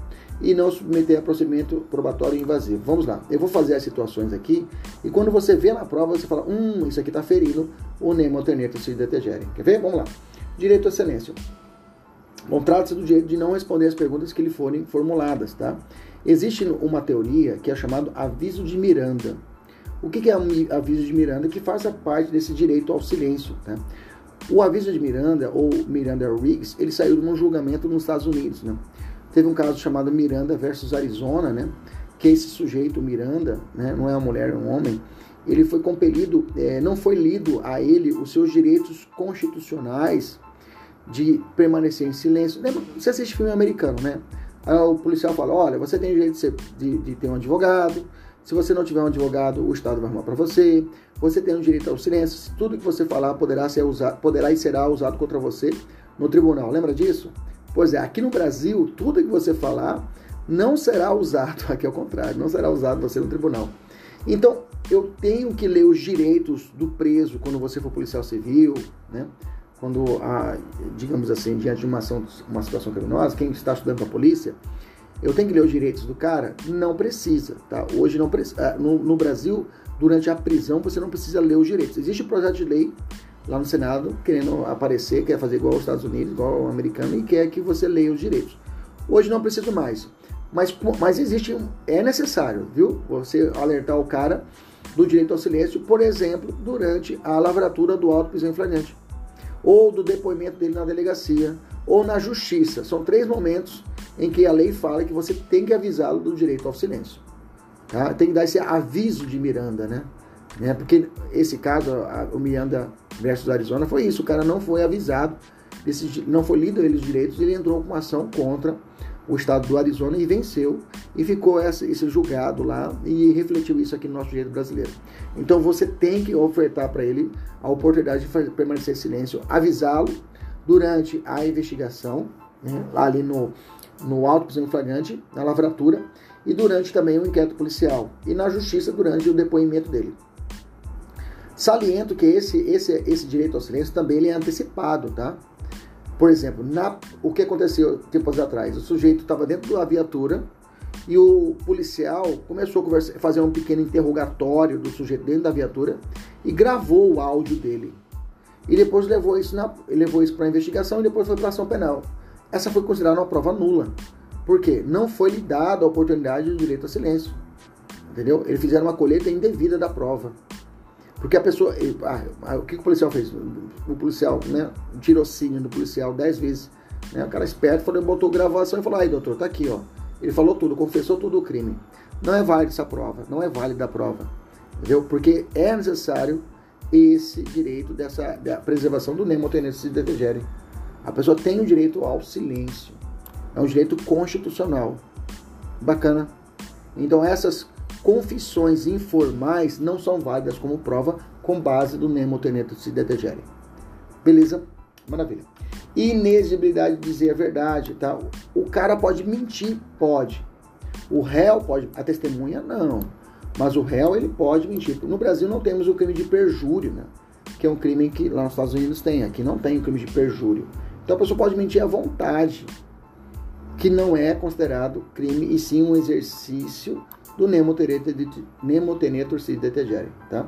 e não submeter a procedimento probatório invasivo. Vamos lá, eu vou fazer as situações aqui e quando você vê na prova, você fala, hum, isso aqui está ferindo o Nemo Alternative se detegere. Quer ver? Vamos lá. Direito ao silêncio Bom, trata-se do direito de não responder as perguntas que lhe forem formuladas, tá? Existe uma teoria que é chamada aviso de Miranda. O que é o aviso de Miranda? Que faz parte desse direito ao silêncio, tá? O aviso de Miranda, ou Miranda Riggs, ele saiu de um julgamento nos Estados Unidos, né? Teve um caso chamado Miranda versus Arizona, né? Que esse sujeito, Miranda, né? não é uma mulher, é um homem, ele foi compelido, é, não foi lido a ele os seus direitos constitucionais de permanecer em silêncio. Lembra, você assiste filme americano, né? Aí o policial fala: olha, você tem o direito de, ser, de, de, ter um advogado. Se você não tiver um advogado, o Estado vai arrumar para você. Você tem o direito ao silêncio. Tudo que você falar poderá ser usado, poderá e será usado contra você no tribunal. Lembra disso? Pois é, aqui no Brasil, tudo que você falar não será usado, aqui ao contrário, não será usado você no tribunal. Então, eu tenho que ler os direitos do preso quando você for policial civil, né? Quando, a, digamos assim, diante de uma, ação, uma situação criminosa, quem está estudando para a polícia, eu tenho que ler os direitos do cara? Não precisa, tá? Hoje não precisa. Ah, no, no, Brasil, durante a prisão, você não precisa ler os direitos. Existe um projeto de lei lá no Senado querendo aparecer, quer fazer igual aos Estados Unidos, igual ao americano, e quer que você leia os direitos. Hoje não precisa mais. Mas, mas existe, é necessário, viu? Você alertar o cara do direito ao silêncio, por exemplo, durante a lavratura do auto prisão flagrante ou do depoimento dele na delegacia, ou na justiça. São três momentos em que a lei fala que você tem que avisá-lo do direito ao silêncio. Tá? Tem que dar esse aviso de Miranda, né? né? Porque esse caso, o Miranda versus Arizona, foi isso. O cara não foi avisado, não foi lido ele os direitos, ele entrou com uma ação contra o estado do Arizona e venceu e ficou esse, julgado lá e refletiu isso aqui no nosso direito brasileiro. Então você tem que ofertar para ele a oportunidade de permanecer em silêncio, avisá-lo durante a investigação, né, ali no, no auto prisão flagrante, na lavratura, e durante também o inquérito policial, e na justiça durante o depoimento dele. Saliento que esse, esse, esse direito ao silêncio também ele é antecipado, tá? Por exemplo, na, o que aconteceu tempos atrás? O sujeito estava dentro da viatura e o policial começou a conversar, fazer um pequeno interrogatório do sujeito dentro da viatura e gravou o áudio dele. E depois levou isso, na, levou isso para a investigação e depois foi para ação penal. Essa foi considerada uma prova nula. Por quê? Não foi lhe dada a oportunidade do direito a silêncio. Entendeu? Eles fizeram uma colheita indevida da prova. Porque a pessoa. Ah, o que o policial fez? O policial, né? Um tirocínio do policial dez vezes. Né? O cara esperto falou, botou gravação e falou: aí, doutor, tá aqui, ó. Ele falou tudo, confessou tudo o crime. Não é válida essa prova, não é válida a prova. Entendeu? Porque é necessário esse direito dessa da preservação do nemotenense de detegere. A pessoa tem o direito ao silêncio. É um direito constitucional. Bacana. Então essas confissões informais não são válidas como prova com base do Nemo Teneto se detegere. Beleza? Maravilha. Inexigibilidade de dizer a verdade, tá? O cara pode mentir, pode. O réu pode, a testemunha não. Mas o réu ele pode mentir. No Brasil não temos o crime de perjúrio, né? Que é um crime que lá nos Estados Unidos tem, aqui não tem o crime de perjúrio. Então a pessoa pode mentir à vontade, que não é considerado crime e sim um exercício do Nemotenetor se detegere, tá?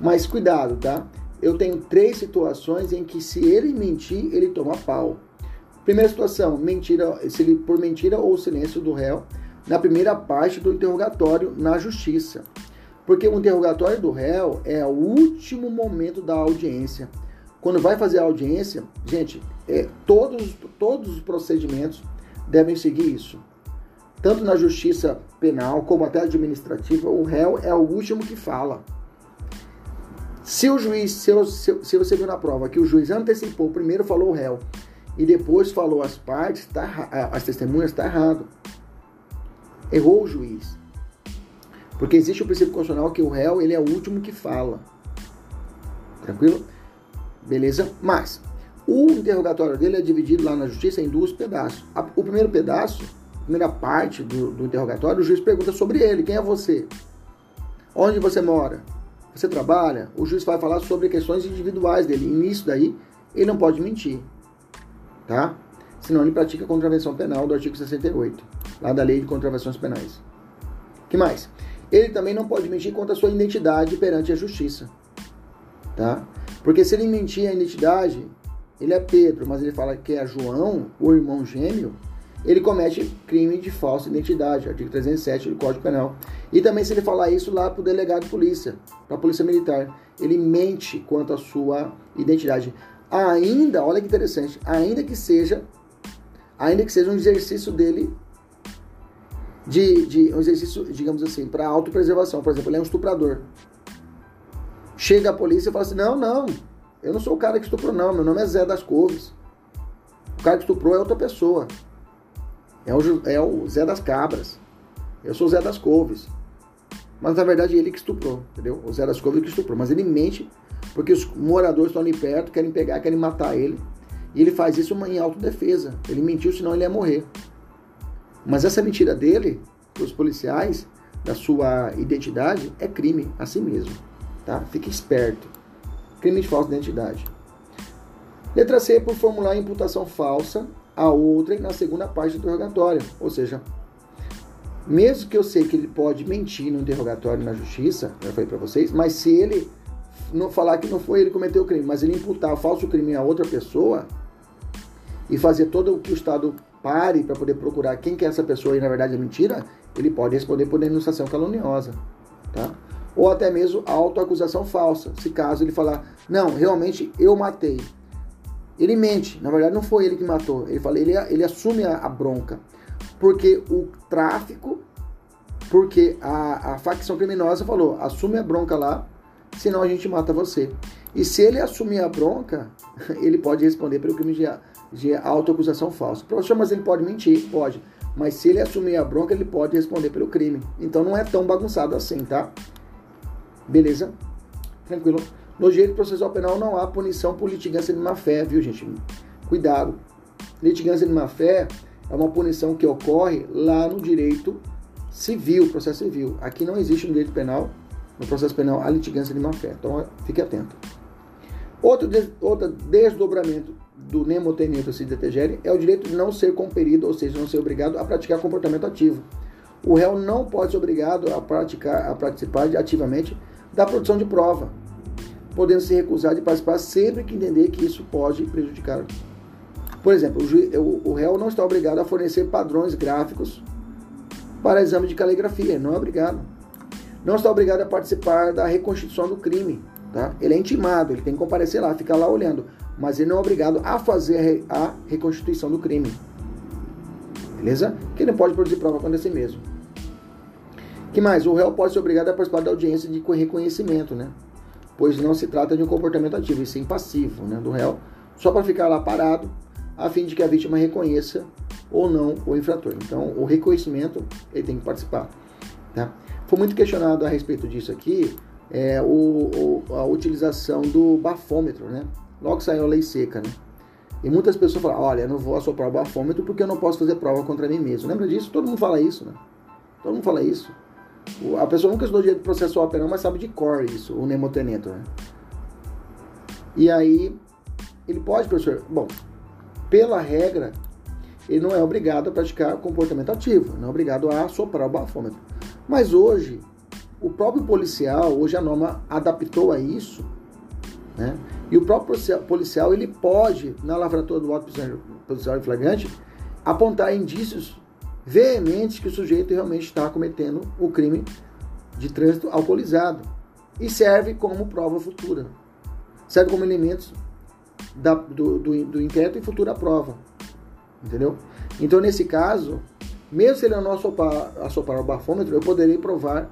Mas cuidado, tá? Eu tenho três situações em que se ele mentir, ele toma pau. Primeira situação, mentira, se ele por mentira ou silêncio do réu na primeira parte do interrogatório na justiça. Porque o interrogatório do réu é o último momento da audiência. Quando vai fazer a audiência, gente, é, todos, todos os procedimentos devem seguir isso tanto na justiça penal como até administrativa, o réu é o último que fala. Se o juiz, se, eu, se, se você viu na prova que o juiz antecipou, primeiro falou o réu e depois falou as partes, tá, as testemunhas, está errado. Errou o juiz. Porque existe o princípio constitucional que o réu ele é o último que fala. Tranquilo? Beleza? Mas o interrogatório dele é dividido lá na justiça em dois pedaços. O primeiro pedaço primeira parte do, do interrogatório, o juiz pergunta sobre ele: quem é você? Onde você mora? Você trabalha? O juiz vai falar sobre questões individuais dele. E nisso daí, ele não pode mentir. Tá? Senão ele pratica contravenção penal do artigo 68, lá da Lei de Contravenções Penais. que mais? Ele também não pode mentir contra a sua identidade perante a justiça. Tá? Porque se ele mentir a identidade, ele é Pedro, mas ele fala que é João, o irmão gêmeo, ele comete crime de falsa identidade, artigo 307 do Código Penal. E também se ele falar isso lá para o delegado de polícia, para a polícia militar, ele mente quanto à sua identidade. Ainda, olha que interessante, ainda que seja, ainda que seja um exercício dele de, de um exercício, digamos assim, para autopreservação. Por exemplo, ele é um estuprador. Chega a polícia e fala assim: não, não, eu não sou o cara que estuprou, não. Meu nome é Zé das Couves. O cara que estuprou é outra pessoa. É o, é o Zé das Cabras. Eu sou o Zé das Couves. Mas na verdade ele que estuprou, entendeu? O Zé das Couves que estuprou. Mas ele mente porque os moradores estão ali perto, querem pegar, querem matar ele. E ele faz isso em autodefesa. Ele mentiu, senão ele ia morrer. Mas essa mentira dele, dos policiais, da sua identidade, é crime a si mesmo. Tá? Fique esperto. Crime de falsa identidade. Letra C, por formular imputação falsa a outra na segunda parte do interrogatório. Ou seja, mesmo que eu sei que ele pode mentir no interrogatório na justiça, já falei para vocês, mas se ele não falar que não foi ele que cometeu o crime, mas ele imputar o falso crime a outra pessoa e fazer todo o que o Estado pare para poder procurar quem que é essa pessoa e na verdade é mentira, ele pode responder por denunciação caluniosa, tá? Ou até mesmo autoacusação falsa, se caso ele falar, não, realmente eu matei. Ele mente, na verdade não foi ele que matou, ele fala, ele, ele assume a, a bronca, porque o tráfico, porque a, a facção criminosa falou, assume a bronca lá, senão a gente mata você. E se ele assumir a bronca, ele pode responder pelo crime de, de autoacusação falsa. Professor, mas ele pode mentir? Pode. Mas se ele assumir a bronca, ele pode responder pelo crime. Então não é tão bagunçado assim, tá? Beleza? Tranquilo. No direito processual penal não há punição por litigância de má fé, viu, gente? Cuidado. Litigância de má fé é uma punição que ocorre lá no direito civil, processo civil. Aqui não existe no direito penal, no processo penal, a litigância de má fé. Então, fique atento. Outro, outro desdobramento do nemotenito detegere é o direito de não ser compelido, ou seja, não ser obrigado a praticar comportamento ativo. O réu não pode ser obrigado a praticar, a participar ativamente da produção de prova, podendo se recusar de participar sempre que entender que isso pode prejudicar. Por exemplo, o, o réu não está obrigado a fornecer padrões gráficos para exame de caligrafia, não é obrigado. Não está obrigado a participar da reconstituição do crime, tá? Ele é intimado, ele tem que comparecer lá, ficar lá olhando mas ele não é obrigado a fazer a reconstituição do crime. Beleza? Que ele pode produzir prova contra si mesmo. que mais? O réu pode ser obrigado a participar da audiência de reconhecimento, né? Pois não se trata de um comportamento ativo, e sim passivo, né? Do réu, só para ficar lá parado, a fim de que a vítima reconheça ou não o infrator. Então, o reconhecimento, ele tem que participar. Tá? Foi muito questionado a respeito disso aqui, é, o, o, a utilização do bafômetro, né? Logo saiu a lei seca, né? E muitas pessoas falam, olha, eu não vou assoprar o bafômetro porque eu não posso fazer prova contra mim mesmo. Lembra disso? Todo mundo fala isso, né? Todo mundo fala isso. A pessoa nunca estudou direito processual penal, mas sabe de cor isso, o nemotenento, né? E aí, ele pode, professor, bom, pela regra, ele não é obrigado a praticar comportamento ativo, não é obrigado a assoprar o bafômetro. Mas hoje, o próprio policial, hoje a norma adaptou a isso, né? E o próprio policial ele pode, na lavratura do auto policial flagrante, apontar indícios veementes que o sujeito realmente está cometendo o crime de trânsito alcoolizado e serve como prova futura. Serve como elementos da, do, do, do inquérito e futura prova. Entendeu? Então, nesse caso, mesmo se ele não assopar, assopar o bafômetro, eu poderei provar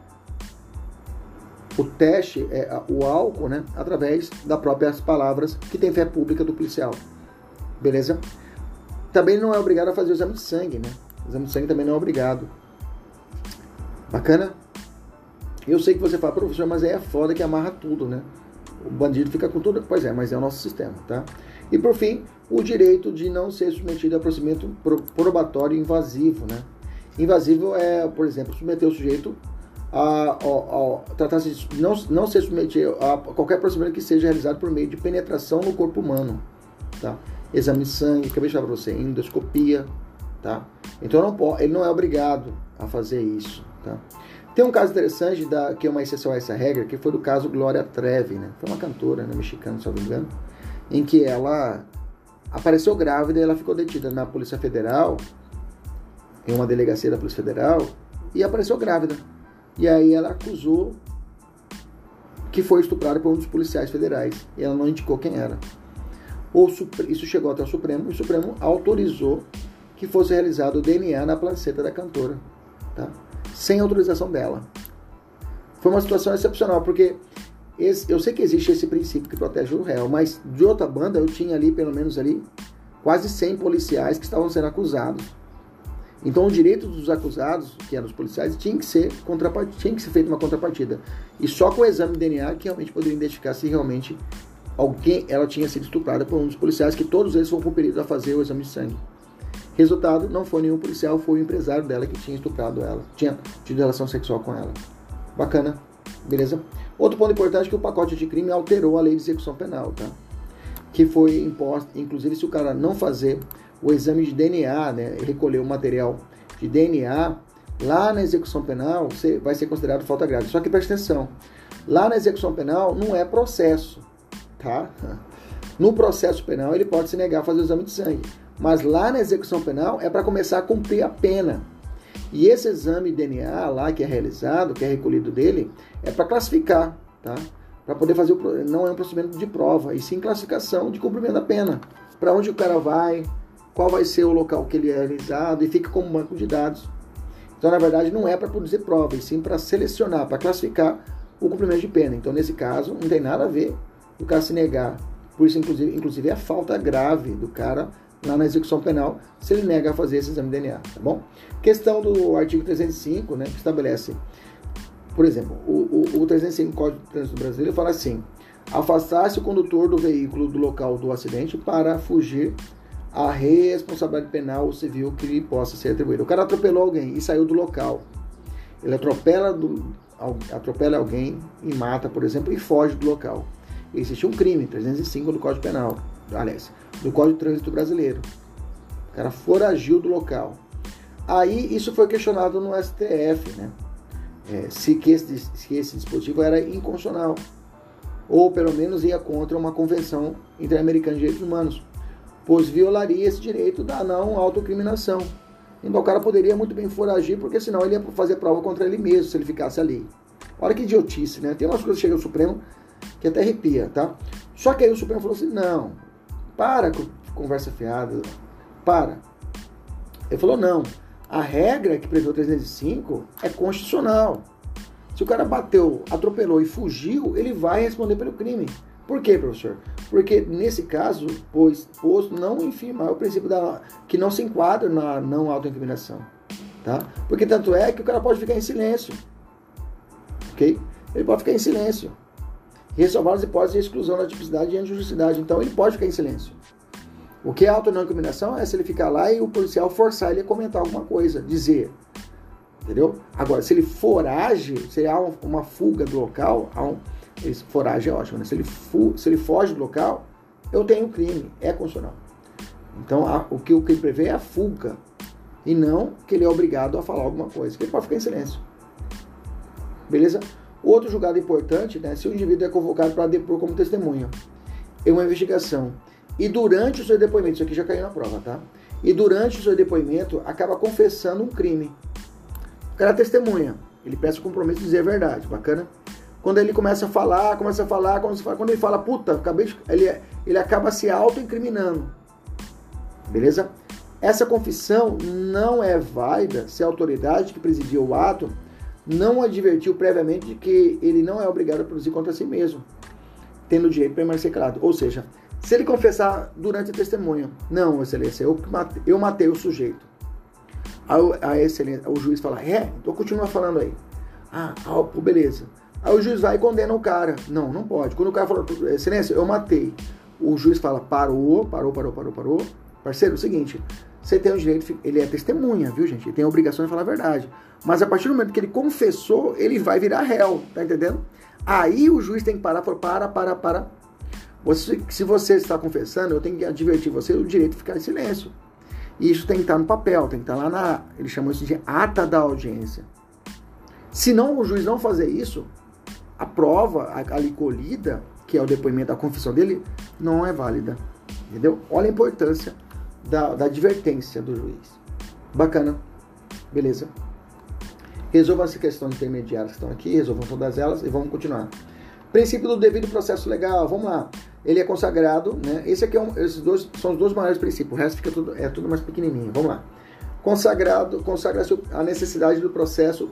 o teste, é, o álcool, né, através das próprias palavras que tem fé pública do policial. Beleza? Também não é obrigado a fazer o exame de sangue, né? Exame de sangue também não é obrigado. Bacana? Eu sei que você fala, professor, mas aí é foda que amarra tudo, né? O bandido fica com tudo. Pois é, mas é o nosso sistema, tá? E por fim, o direito de não ser submetido a procedimento probatório invasivo, né? Invasivo é, por exemplo, submeter o sujeito a, a, a tratar-se de não, não ser submetido a qualquer procedimento que seja realizado por meio de penetração no corpo humano, tá? Exame de sangue, acabei de falar para você, endoscopia, tá? Então não pode, ele não é obrigado a fazer isso, tá? Tem um caso interessante da, que é uma exceção a essa regra, que foi do caso Glória Trevi, né? Foi uma cantora né, mexicana, se não me engano, em que ela apareceu grávida e ela ficou detida na Polícia Federal, em uma delegacia da Polícia Federal, e apareceu grávida. E aí ela acusou que foi estuprada por um dos policiais federais. E ela não indicou quem era. O, isso chegou até o Supremo, e o Supremo autorizou que fosse realizado o DNA na placenta da cantora, tá? sem autorização dela. Foi uma situação excepcional, porque esse, eu sei que existe esse princípio que protege o réu, mas de outra banda eu tinha ali, pelo menos ali, quase 100 policiais que estavam sendo acusados. Então o direito dos acusados, que eram os policiais, tinha que ser tinha que ser feita uma contrapartida. E só com o exame de DNA que realmente poderia identificar se realmente alguém ela tinha sido estuprada por um dos policiais, que todos eles foram compelidos a fazer o exame de sangue. Resultado, não foi nenhum policial, foi o empresário dela que tinha estuprado ela, tinha tido relação sexual com ela. Bacana, beleza? Outro ponto importante é que o pacote de crime alterou a lei de execução penal, tá? Que foi imposta, inclusive se o cara não fazer o exame de DNA, né, recolher o material de DNA, lá na execução penal vai ser considerado falta grave. Só que preste atenção, lá na execução penal não é processo, tá? No processo penal ele pode se negar a fazer o exame de sangue, mas lá na execução penal é para começar a cumprir a pena. E esse exame DNA lá que é realizado, que é recolhido dele, é para classificar, tá? Para poder fazer o não é um procedimento de prova, e sim classificação de cumprimento da pena. Para onde o cara vai, qual vai ser o local que ele é realizado e fica como banco de dados. Então, na verdade, não é para produzir prova, e sim para selecionar, para classificar o cumprimento de pena. Então, nesse caso, não tem nada a ver o cara se negar. Por isso, inclusive, inclusive é a falta grave do cara lá na execução penal se ele nega a fazer esse exame de DNA, tá bom? Questão do artigo 305, né, que estabelece, por exemplo, o, o, o 305 Código de Trânsito Brasileiro fala assim: afastar-se o condutor do veículo do local do acidente para fugir a responsabilidade penal ou civil que lhe possa ser atribuída. O cara atropelou alguém e saiu do local. Ele atropela, do, atropela alguém e mata, por exemplo, e foge do local. Existe um crime, 305 do Código Penal, aliás, do Código de Trânsito Brasileiro. O cara foragiu do local. Aí isso foi questionado no STF, né? É, se, que esse, se esse dispositivo era inconstitucional, ou pelo menos ia contra uma convenção interamericana de direitos humanos, pois violaria esse direito da não autocriminação. Então o cara poderia muito bem foragir, porque senão ele ia fazer prova contra ele mesmo se ele ficasse ali. Olha que idiotice, né? Tem umas coisas que chegam ao Supremo que até arrepia, tá? Só que aí o Supremo falou assim: não, para com conversa fiada, para. Ele falou: não, a regra que prevê o 305 é constitucional. Se o cara bateu, atropelou e fugiu, ele vai responder pelo crime. Por quê, professor? Porque nesse caso, pois posto não infirmar o princípio da que não se enquadra na não autoincriminação, tá? Porque tanto é que o cara pode ficar em silêncio, ok? Ele pode ficar em silêncio ressalvar as hipóteses de exclusão da tipicidade e injusticidade. Então ele pode ficar em silêncio. O que é auto incriminação é se ele ficar lá e o policial forçar ele a comentar alguma coisa, dizer. Entendeu? Agora, se ele forage, se há uma fuga do local, há um, esse foragem é ótimo, né? Se ele, fu, se ele foge do local, eu tenho crime, é constitucional. Então, a, o que o crime prevê é a fuga, e não que ele é obrigado a falar alguma coisa, que ele pode ficar em silêncio. Beleza? Outro julgado importante, né? Se o indivíduo é convocado para depor como testemunha em uma investigação e durante o seu depoimento, isso aqui já caiu na prova, tá? E durante o seu depoimento acaba confessando um crime. O cara é testemunha, ele o compromisso de dizer a verdade, bacana? Quando ele começa a falar, começa a falar, quando ele fala, puta, acabei de... ele, ele acaba se auto-incriminando. Beleza? Essa confissão não é válida se a autoridade que presidiu o ato não advertiu previamente de que ele não é obrigado a produzir contra si mesmo, tendo direito de permanecer calado. Ou seja, se ele confessar durante a testemunha, não, excelência, eu matei, eu matei o sujeito. A, a excelência, o juiz fala, é, então continua falando aí. Ah, ah, beleza. Aí o juiz vai e condena o cara. Não, não pode. Quando o cara fala, excelência, eu matei. O juiz fala, parou, parou, parou, parou, parou. Parceiro, é o seguinte, você tem o direito, ele é testemunha, viu, gente? Ele tem a obrigação de falar a verdade. Mas a partir do momento que ele confessou, ele vai virar réu, tá entendendo? Aí o juiz tem que parar falar, para, para, para. Você, se você está confessando, eu tenho que advertir você o direito de ficar em silêncio. E isso tem que estar no papel, tem que estar lá na. Eles chamam isso de ata da audiência. Se não o juiz não fazer isso, a prova ali colhida, que é o depoimento, a confissão dele, não é válida. Entendeu? Olha a importância da, da advertência do juiz. Bacana. Beleza. Resolva essa questão intermediária que estão aqui, resolvam todas elas e vamos continuar. Princípio do devido processo legal, vamos lá. Ele é consagrado, né? Esse aqui é um, esses dois são os dois maiores princípios, o resto fica tudo, é tudo mais pequenininho. Vamos lá. Consagrado, consagra-se a necessidade do processo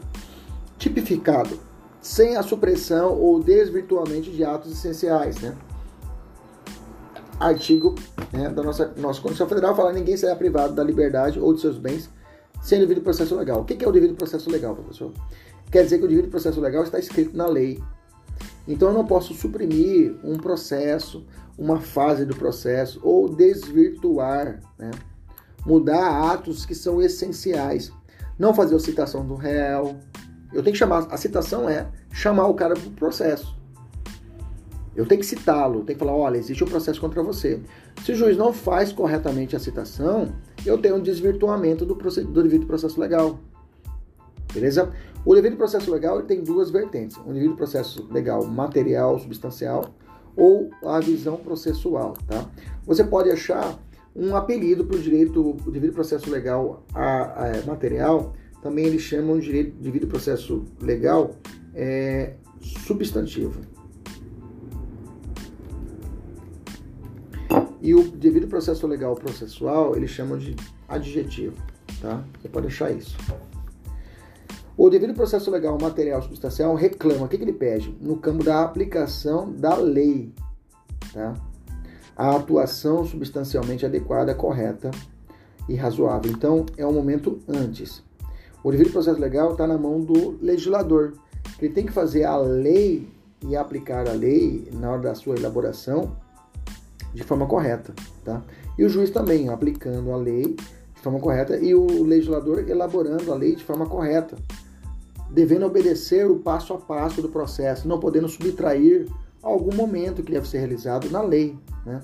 tipificado, sem a supressão ou desvirtuamento de atos essenciais, né? Artigo né, da nossa, nossa Constituição Federal fala ninguém será privado da liberdade ou de seus bens sem devido processo legal. O que é o devido processo legal, professor? Quer dizer que o devido processo legal está escrito na lei. Então eu não posso suprimir um processo, uma fase do processo ou desvirtuar, né? mudar atos que são essenciais. Não fazer a citação do réu. Eu tenho que chamar, a citação é chamar o cara para o processo. Eu tenho que citá-lo, tenho que falar, olha, existe um processo contra você. Se o juiz não faz corretamente a citação, eu tenho um desvirtuamento do, do devido processo legal. Beleza? O devido processo legal ele tem duas vertentes: o devido processo legal material, substancial, ou a visão processual. Tá? Você pode achar um apelido para o direito, o devido processo legal a, a, é, material, também eles chamam de direito devido processo legal é, substantivo. E o devido processo legal processual, eles chamam de adjetivo, tá? Você pode achar isso. O devido processo legal material substancial reclama, o que, que ele pede? No campo da aplicação da lei, tá? A atuação substancialmente adequada, correta e razoável. Então, é um momento antes. O devido processo legal está na mão do legislador. Ele tem que fazer a lei e aplicar a lei na hora da sua elaboração de forma correta, tá? E o juiz também aplicando a lei de forma correta e o legislador elaborando a lei de forma correta, devendo obedecer o passo a passo do processo, não podendo subtrair algum momento que deve ser realizado na lei, né?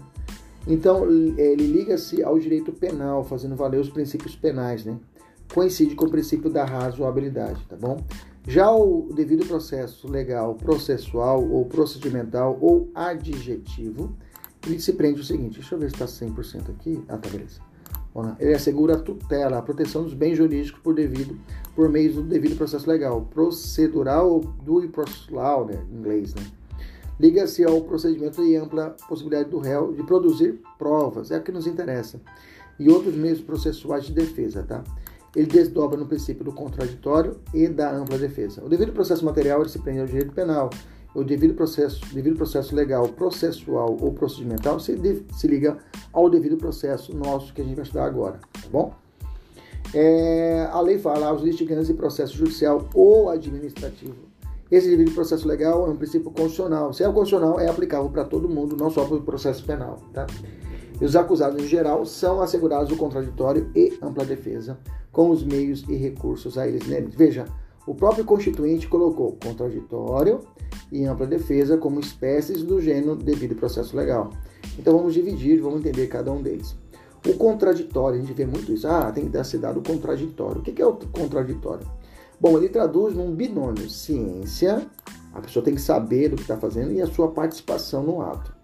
Então, ele liga-se ao direito penal, fazendo valer os princípios penais, né? Coincide com o princípio da razoabilidade, tá bom? Já o devido processo legal, processual ou procedimental ou adjetivo, ele se prende o seguinte, deixa eu ver se está 100% aqui. Ah, tá, beleza. Ele assegura a tutela, a proteção dos bens jurídicos por devido, por meio do devido processo legal, procedural ou do processual, né, em inglês, né? Liga-se ao procedimento e ampla possibilidade do réu de produzir provas, é o que nos interessa, e outros meios processuais de defesa, tá? Ele desdobra no princípio do contraditório e da ampla defesa. O devido processo material ele se prende ao direito penal, o devido processo, devido processo legal, processual ou procedimental se, se liga ao devido processo nosso que a gente vai estudar agora, tá bom? É, a lei fala aos litigantes de processo judicial ou administrativo. Esse devido processo legal é um princípio constitucional. Se é constitucional, é aplicável para todo mundo, não só para o processo penal, tá? E os acusados, em geral, são assegurados o contraditório e ampla defesa, com os meios e recursos a eles neles. Veja, o próprio Constituinte colocou contraditório e ampla defesa como espécies do gênero devido processo legal. Então vamos dividir, vamos entender cada um deles. O contraditório, a gente vê muito isso. Ah, tem que ser dado o contraditório. O que é o contraditório? Bom, ele traduz num binômio ciência, a pessoa tem que saber do que está fazendo, e a sua participação no ato.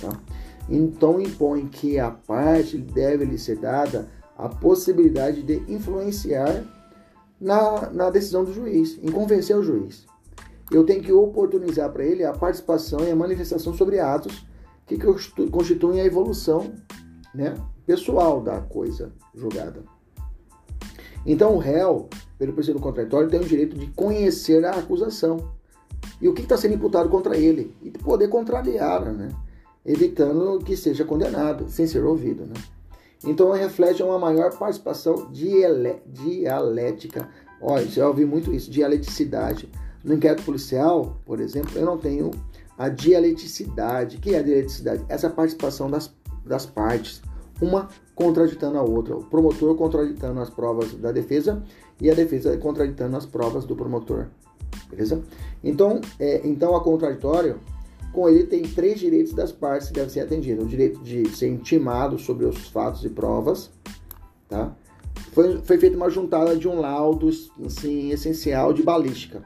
Tá? Então impõe que a parte deve lhe ser dada a possibilidade de influenciar na, na decisão do juiz, em convencer o juiz eu tenho que oportunizar para ele a participação e a manifestação sobre atos que constituem a evolução né, pessoal da coisa julgada. Então, o réu, pelo princípio contraditório, tem o direito de conhecer a acusação e o que está sendo imputado contra ele e poder contrariar, né, evitando que seja condenado sem ser ouvido. Né. Então, reflete uma maior participação dialética. Olha, já ouvi muito isso, dialeticidade no inquérito policial, por exemplo, eu não tenho a dialeticidade. O que é a dialeticidade? Essa participação das, das partes, uma contraditando a outra. O promotor contraditando as provas da defesa e a defesa contraditando as provas do promotor. Beleza? Então, é, então a contraditório, com ele tem três direitos das partes que devem ser atendidos. O direito de ser intimado sobre os fatos e provas, tá? Foi, foi feita uma juntada de um laudo assim, essencial de balística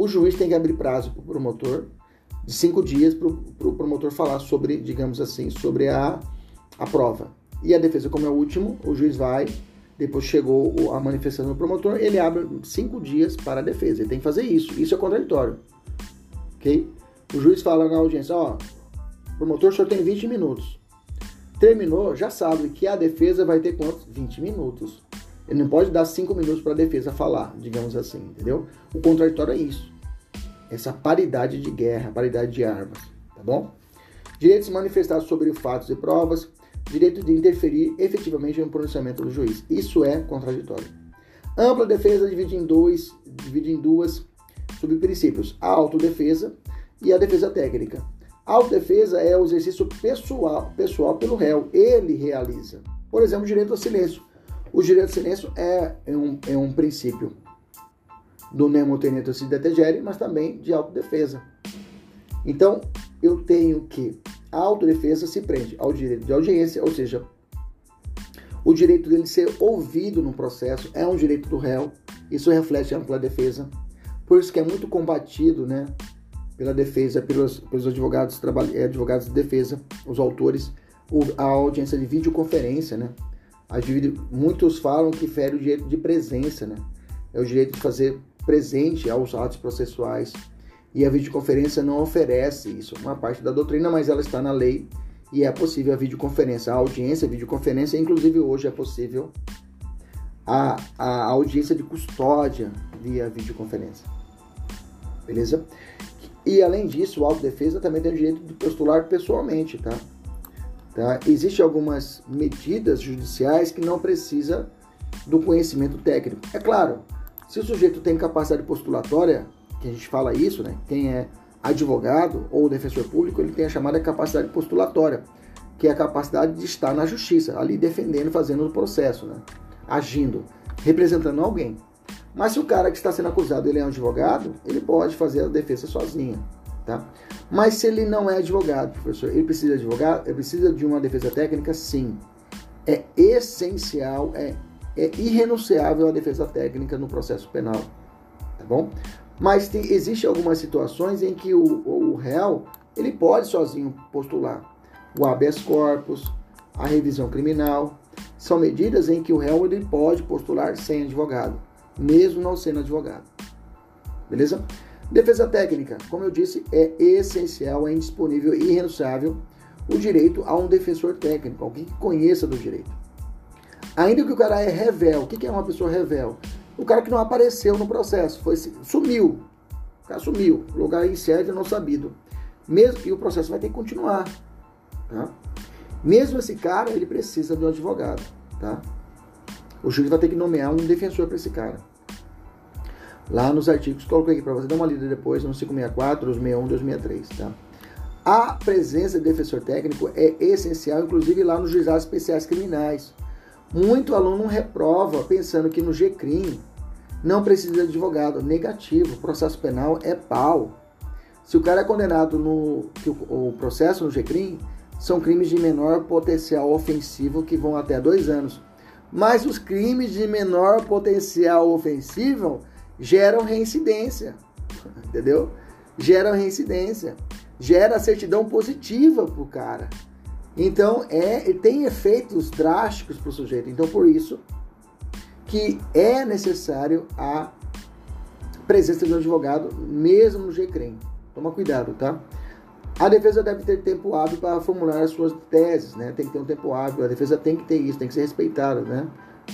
o juiz tem que abrir prazo para o promotor de cinco dias para o pro promotor falar sobre, digamos assim, sobre a, a prova. E a defesa, como é o último, o juiz vai, depois chegou a manifestação do promotor, ele abre cinco dias para a defesa. Ele tem que fazer isso. Isso é contraditório. Ok? O juiz fala na audiência, ó, o promotor só tem 20 minutos. Terminou, já sabe que a defesa vai ter quantos? 20 minutos. Ele não pode dar 5 minutos para a defesa falar, digamos assim, entendeu? O contraditório é isso. Essa paridade de guerra, paridade de armas, tá bom? Direito de se manifestar sobre fatos e provas, direito de interferir efetivamente no pronunciamento do juiz. Isso é contraditório. Ampla defesa divide em, dois, divide em duas subprincípios: a autodefesa e a defesa técnica. A autodefesa é o exercício pessoal, pessoal pelo réu. Ele realiza. Por exemplo, o direito ao silêncio. O direito ao silêncio é, é, um, é um princípio do nemo tenente se detegere, mas também de autodefesa. Então, eu tenho que a autodefesa se prende ao direito de audiência, ou seja, o direito dele ser ouvido no processo é um direito do réu. Isso reflete a ampla defesa. Por isso que é muito combatido, né, pela defesa, pelos, pelos advogados, eh, advogados de defesa, os autores, a audiência de videoconferência, né? Muitos falam que fere o direito de presença, né? É o direito de fazer presente aos atos processuais. E a videoconferência não oferece isso. Uma parte da doutrina, mas ela está na lei e é possível a videoconferência. A audiência, a videoconferência, inclusive hoje é possível a, a audiência de custódia via videoconferência. Beleza? E além disso, o autodefesa também tem o direito de postular pessoalmente, tá? tá? Existem algumas medidas judiciais que não precisa do conhecimento técnico. É claro, se o sujeito tem capacidade postulatória, que a gente fala isso, né? Quem é advogado ou defensor público, ele tem a chamada capacidade postulatória, que é a capacidade de estar na justiça, ali defendendo, fazendo o processo, né? Agindo, representando alguém. Mas se o cara que está sendo acusado ele é um advogado, ele pode fazer a defesa sozinho, tá? Mas se ele não é advogado, professor, ele precisa de advogado, ele precisa de uma defesa técnica, sim. É essencial, é, é irrenunciável a defesa técnica no processo penal, tá bom? Mas tem, existe algumas situações em que o, o réu ele pode sozinho postular o habeas corpus, a revisão criminal. São medidas em que o réu ele pode postular sem advogado, mesmo não sendo advogado. Beleza? Defesa técnica, como eu disse, é essencial, é indisponível e irrenunciável o direito a um defensor técnico, alguém que conheça do direito. Ainda que o cara é revel, o que é uma pessoa revel? O cara que não apareceu no processo, foi sumiu. O cara sumiu, lugar incerto não sabido. Mesmo que o processo vai ter que continuar, tá? Mesmo esse cara, ele precisa de um advogado, tá? O juiz vai ter que nomear um defensor para esse cara. Lá nos artigos, coloquei aqui para você dar uma lida depois, no 564, 261, 263, tá? A presença de defensor técnico é essencial, inclusive lá nos juizados especiais criminais. Muito aluno reprova pensando que no GCRIM não precisa de advogado. Negativo. Processo penal é pau. Se o cara é condenado no. Que o, o processo no GCRIM são crimes de menor potencial ofensivo que vão até dois anos. Mas os crimes de menor potencial ofensivo geram reincidência. Entendeu? Geram reincidência. Gera certidão positiva pro cara. Então, é, tem efeitos drásticos para o sujeito. Então, por isso, que é necessário a presença de um advogado, mesmo no GCREM. Toma cuidado, tá? A defesa deve ter tempo hábil para formular as suas teses, né? Tem que ter um tempo hábil, a defesa tem que ter isso, tem que ser respeitada, né?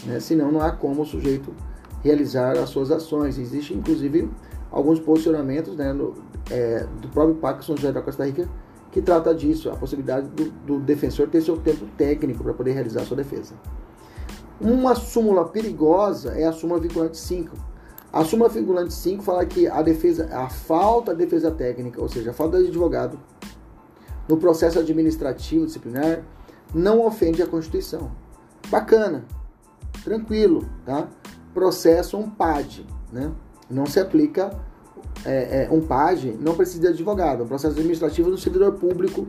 né? Senão não há como o sujeito realizar as suas ações. Existe, inclusive, alguns posicionamentos né, no, é, do próprio Pacto São da Costa Rica que trata disso, a possibilidade do, do defensor ter seu tempo técnico para poder realizar sua defesa. Uma súmula perigosa é a súmula vinculante 5. A súmula vinculante 5 fala que a defesa, a falta de defesa técnica, ou seja, a falta de advogado no processo administrativo disciplinar não ofende a Constituição. Bacana, tranquilo, tá? Processo um PAD, né? Não se aplica é, é, um PAD, não precisa de advogado. Um processo administrativo do servidor público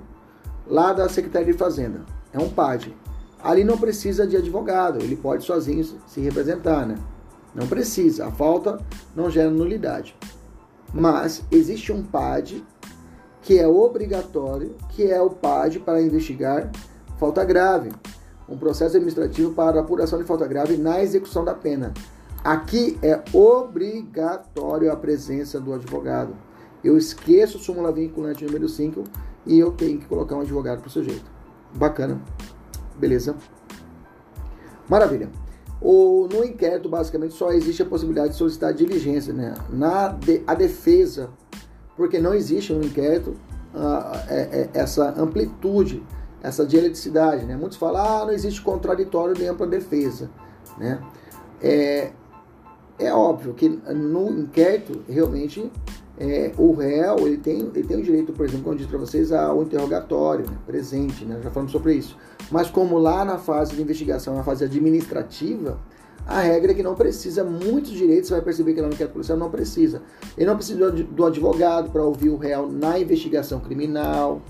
lá da Secretaria de Fazenda. É um PAD ali não precisa de advogado, ele pode sozinho se representar, né? Não precisa, a falta não gera nulidade. Mas existe um PAD que é obrigatório, que é o PAD para investigar falta grave. Um processo administrativo para apuração de falta grave na execução da pena. Aqui é obrigatório a presença do advogado. Eu esqueço súmula vinculante número 5 e eu tenho que colocar um advogado para o sujeito. Bacana. Beleza? Maravilha. O, no inquérito, basicamente, só existe a possibilidade de solicitar diligência, né? Na de, a defesa, porque não existe no inquérito uh, é, é, essa amplitude, essa dialeticidade, né? Muitos falam, ah, não existe contraditório de ampla defesa, né? É, é óbvio que no inquérito, realmente, é, o réu ele tem, ele tem o direito, por exemplo, como eu disse para vocês, ao interrogatório né, presente, né, já falamos sobre isso. Mas como lá na fase de investigação, na fase administrativa, a regra é que não precisa muitos direitos, você vai perceber que lá no inquérito policial não precisa. Ele não precisa do advogado para ouvir o réu na investigação criminal,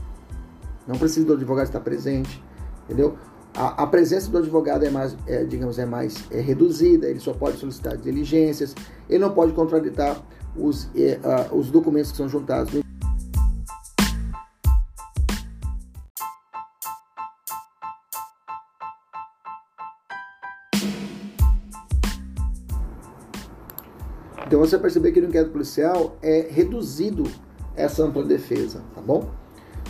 não precisa do advogado estar presente, entendeu? A, a presença do advogado é mais, é, digamos, é mais é reduzida, ele só pode solicitar diligências, ele não pode contraditar os, uh, os documentos que são juntados. Então você perceber que no inquérito policial é reduzido essa ampla defesa, tá bom?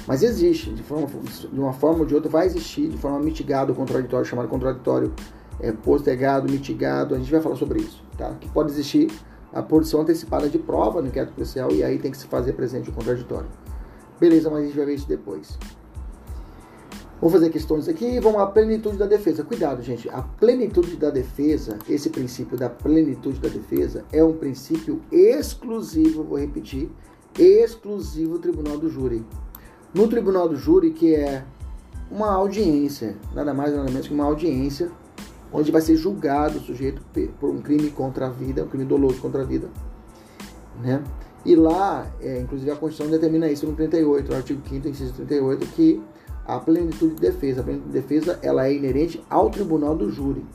Mas existe, de, forma, de uma forma ou de outra, vai existir de forma mitigada o contraditório, chamado contraditório é, postergado, mitigado, a gente vai falar sobre isso, tá? Que pode existir a produção antecipada de prova no inquérito policial e aí tem que se fazer presente o contraditório. Beleza, mas a gente vai ver isso depois. Vou fazer questões aqui vamos à plenitude da defesa. Cuidado, gente. A plenitude da defesa, esse princípio da plenitude da defesa, é um princípio exclusivo, vou repetir, exclusivo do tribunal do júri. No tribunal do júri, que é uma audiência, nada mais nada menos que uma audiência onde vai ser julgado o sujeito por um crime contra a vida, um crime doloso contra a vida, né? E lá, é, inclusive a Constituição determina isso no 38, no artigo 5º, inciso 38, que a plenitude de defesa, a plenitude de defesa, ela é inerente ao tribunal do júri.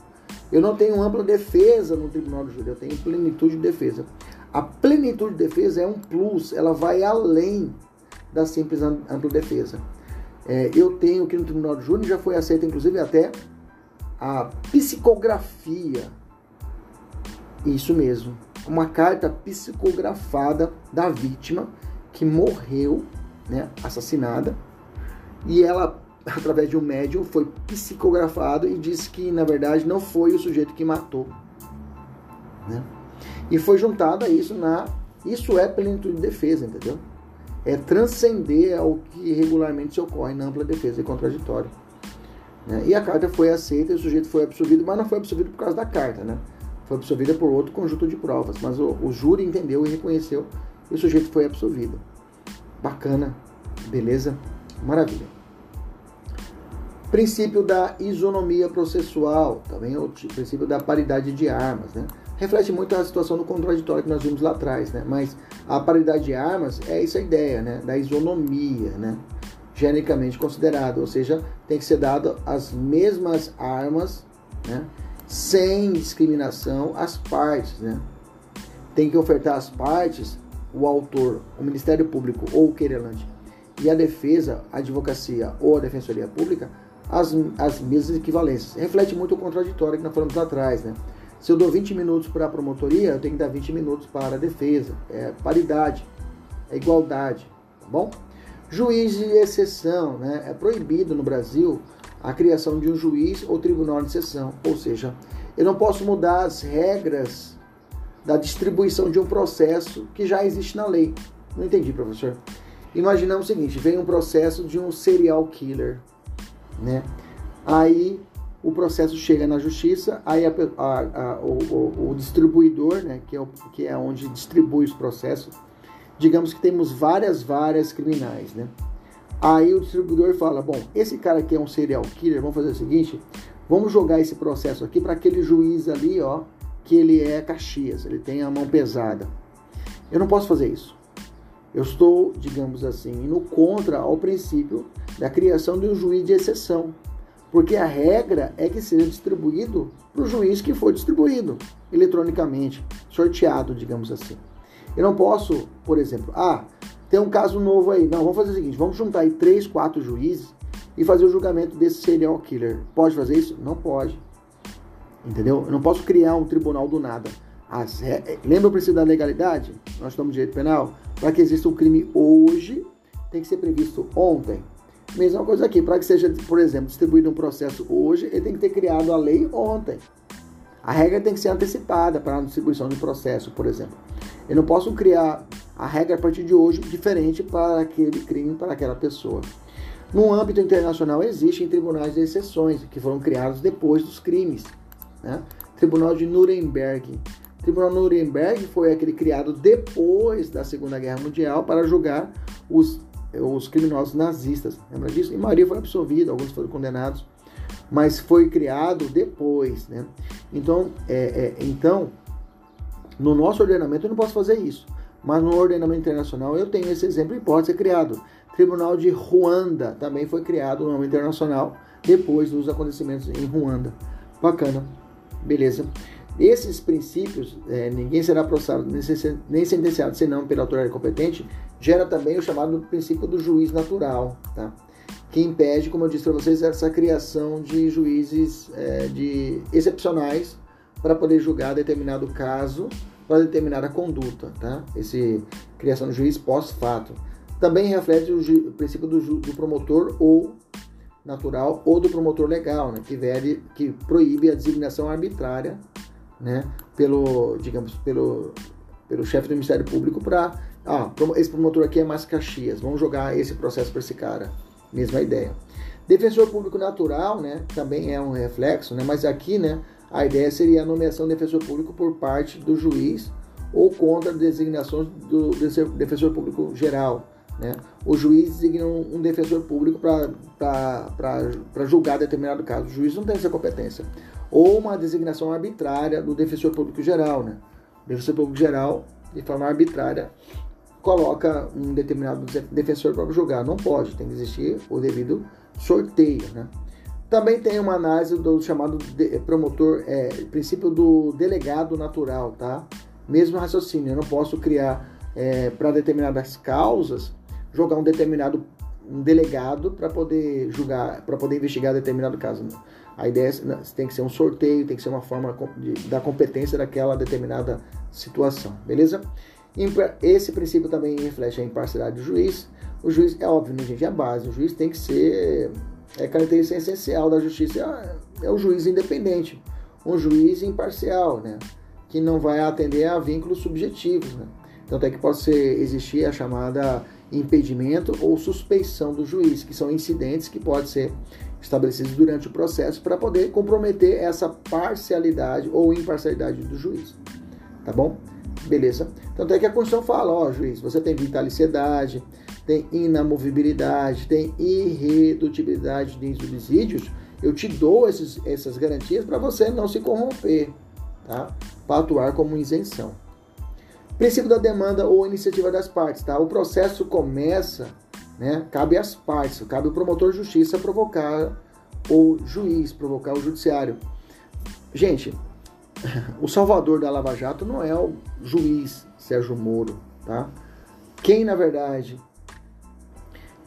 Eu não tenho ampla defesa no tribunal do júri, eu tenho plenitude de defesa. A plenitude de defesa é um plus, ela vai além da simples ampla defesa. É, eu tenho que no tribunal do júri já foi aceita, inclusive, até a psicografia. Isso mesmo. Uma carta psicografada da vítima que morreu, né, assassinada, e ela, através de um médium, foi psicografado e disse que, na verdade, não foi o sujeito que matou. Né? E foi juntado a isso na. Isso é plenitude de defesa, entendeu? É transcender ao que regularmente se ocorre na ampla defesa e contraditório. Né? E a carta foi aceita e o sujeito foi absolvido, mas não foi absolvido por causa da carta, né? Foi absolvida por outro conjunto de provas. Mas o, o júri entendeu e reconheceu e o sujeito foi absolvido. Bacana, beleza? Maravilha. Princípio da isonomia processual, também o princípio da paridade de armas, né? Reflete muito a situação do contraditório que nós vimos lá atrás, né? Mas a paridade de armas é essa ideia, né? Da isonomia, né? Genericamente considerado, ou seja, tem que ser dado as mesmas armas, né, sem discriminação às partes, né? Tem que ofertar às partes, o autor, o Ministério Público ou o querelante e a defesa, a advocacia ou a defensoria pública, as, as mesmas equivalências. Reflete muito o contraditório que nós falamos atrás, né? Se eu dou 20 minutos para a promotoria, eu tenho que dar 20 minutos para a defesa. É paridade, é igualdade, tá bom? Juiz de exceção, né? É proibido no Brasil a criação de um juiz ou tribunal de exceção, ou seja, eu não posso mudar as regras da distribuição de um processo que já existe na lei. Não entendi, professor. Imaginamos o seguinte: vem um processo de um serial killer, né? Aí o processo chega na justiça, aí a, a, a, o, o, o, distribuidor, né, que é, o, que é onde distribui os processos, digamos que temos várias várias criminais, né? Aí o distribuidor fala: bom, esse cara aqui é um serial killer, vamos fazer o seguinte, vamos jogar esse processo aqui para aquele juiz ali, ó, que ele é Caxias, ele tem a mão pesada. Eu não posso fazer isso. Eu estou, digamos assim, indo contra ao princípio da criação de um juiz de exceção. Porque a regra é que seja distribuído para o juiz que for distribuído eletronicamente, sorteado, digamos assim. Eu não posso, por exemplo, ah, tem um caso novo aí. Não, vamos fazer o seguinte: vamos juntar aí três, quatro juízes e fazer o julgamento desse serial killer. Pode fazer isso? Não pode. Entendeu? Eu não posso criar um tribunal do nada. As, lembra o princípio da legalidade? Nós estamos no direito penal. Para que exista um crime hoje, tem que ser previsto ontem. Mesma coisa aqui, para que seja, por exemplo, distribuído um processo hoje, ele tem que ter criado a lei ontem. A regra tem que ser antecipada para a distribuição de processo, por exemplo. Eu não posso criar a regra a partir de hoje diferente para aquele crime, para aquela pessoa. No âmbito internacional existem tribunais de exceções que foram criados depois dos crimes. Né? Tribunal de Nuremberg. O Tribunal de Nuremberg foi aquele criado depois da Segunda Guerra Mundial para julgar os, os criminosos nazistas. Lembra disso? E Maria foi absolvida, alguns foram condenados, mas foi criado depois. Né? Então, é, é, então, no nosso ordenamento eu não posso fazer isso. Mas no ordenamento internacional eu tenho esse exemplo e pode ser criado. Tribunal de Ruanda também foi criado no nome internacional depois dos acontecimentos em Ruanda. Bacana, beleza. Esses princípios, é, ninguém será processado nem sentenciado senão pela autoridade competente, gera também o chamado princípio do juiz natural, tá? Que impede, como eu disse para vocês, essa criação de juízes é, de excepcionais para poder julgar determinado caso, para determinada conduta, tá? Esse criação de juiz pós-fato. Também reflete o, princípio do, do, promotor ou natural ou do promotor legal, né? que, vele, que proíbe a designação arbitrária, né? Pelo, digamos, pelo, pelo chefe do Ministério Público para, ah, esse promotor aqui é mais Caxias, vamos jogar esse processo para esse cara. Mesma ideia. Defensor público natural, né? Também é um reflexo, né? Mas aqui, né? A ideia seria a nomeação de defensor público por parte do juiz ou contra a designação do defensor público geral. Né? O juiz designa um defensor público para julgar determinado caso. O juiz não tem essa competência. Ou uma designação arbitrária do defensor público geral. Né? O defensor público geral, de forma arbitrária, coloca um determinado defensor para julgar. Não pode, tem que existir o devido sorteio. Né? Também tem uma análise do chamado de, promotor, é, princípio do delegado natural, tá? Mesmo raciocínio, eu não posso criar é, para determinadas causas, jogar um determinado um delegado para poder julgar, para poder investigar determinado caso. A ideia é, tem que ser um sorteio, tem que ser uma forma de, da competência daquela determinada situação, beleza? Esse princípio também reflete a imparcialidade do juiz. O juiz, é óbvio, né, gente? É a base. O juiz tem que ser é característica essencial da justiça é, é o juiz independente, um juiz imparcial, né? Que não vai atender a vínculos subjetivos, né? Tanto é que pode ser, existir a chamada impedimento ou suspeição do juiz, que são incidentes que podem ser estabelecidos durante o processo para poder comprometer essa parcialidade ou imparcialidade do juiz. Tá bom? Beleza? Tanto é que a Constituição fala, ó, juiz, você tem vitaliciedade, tem inamovibilidade, tem irredutibilidade de subsídios, eu te dou esses, essas garantias para você não se corromper, tá? Para atuar como isenção. Princípio da demanda ou iniciativa das partes, tá? O processo começa, né? Cabe às partes, cabe o promotor de justiça provocar o juiz, provocar o judiciário. Gente, o salvador da Lava Jato não é o juiz Sérgio Moro, tá? Quem, na verdade,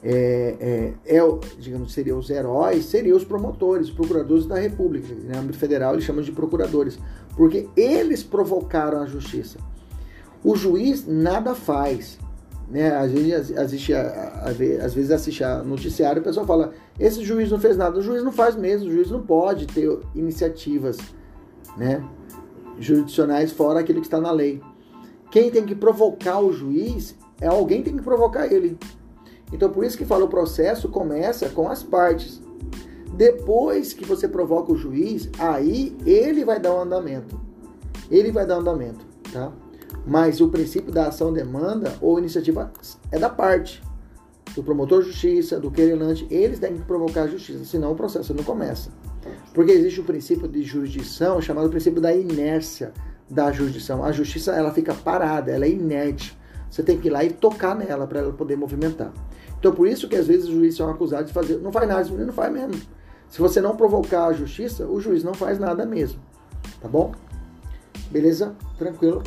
é, é, é, digamos, seriam os heróis, seriam os promotores, os procuradores da República. No âmbito federal eles chamam de procuradores, porque eles provocaram a justiça. O juiz nada faz. Né? Às vezes assiste, às vezes assiste a noticiário e o pessoal fala: esse juiz não fez nada. O juiz não faz mesmo, o juiz não pode ter iniciativas né, jurisdicionais fora aquilo que está na lei. Quem tem que provocar o juiz é alguém que tem que provocar ele. Então, por isso que fala o processo começa com as partes. Depois que você provoca o juiz, aí ele vai dar o um andamento. Ele vai dar um andamento, tá? Mas o princípio da ação demanda ou iniciativa é da parte do promotor de justiça, do querelante, eles têm que provocar a justiça, senão o processo não começa. Porque existe o princípio de jurisdição chamado princípio da inércia da jurisdição. A justiça ela fica parada, ela é inerte. Você tem que ir lá e tocar nela para ela poder movimentar. Então, por isso que às vezes os juízes são acusados de fazer. Não faz nada, não faz mesmo. Se você não provocar a justiça, o juiz não faz nada mesmo. Tá bom? Beleza? Tranquilo.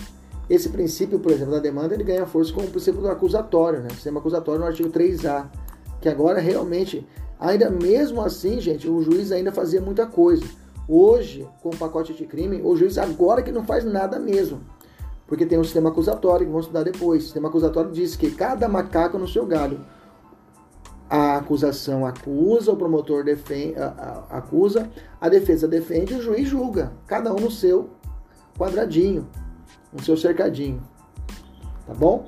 Esse princípio, por exemplo, da demanda, ele ganha força com o princípio do acusatório, né? O sistema acusatório no artigo 3A, que agora realmente Ainda mesmo assim, gente, o juiz ainda fazia muita coisa. Hoje, com o pacote de crime, o juiz agora que não faz nada mesmo. Porque tem um sistema acusatório, que vamos estudar depois. O sistema acusatório diz que cada macaco no seu galho. A acusação acusa, o promotor defende, acusa, a defesa defende, o juiz julga. Cada um no seu quadradinho, no seu cercadinho. Tá bom?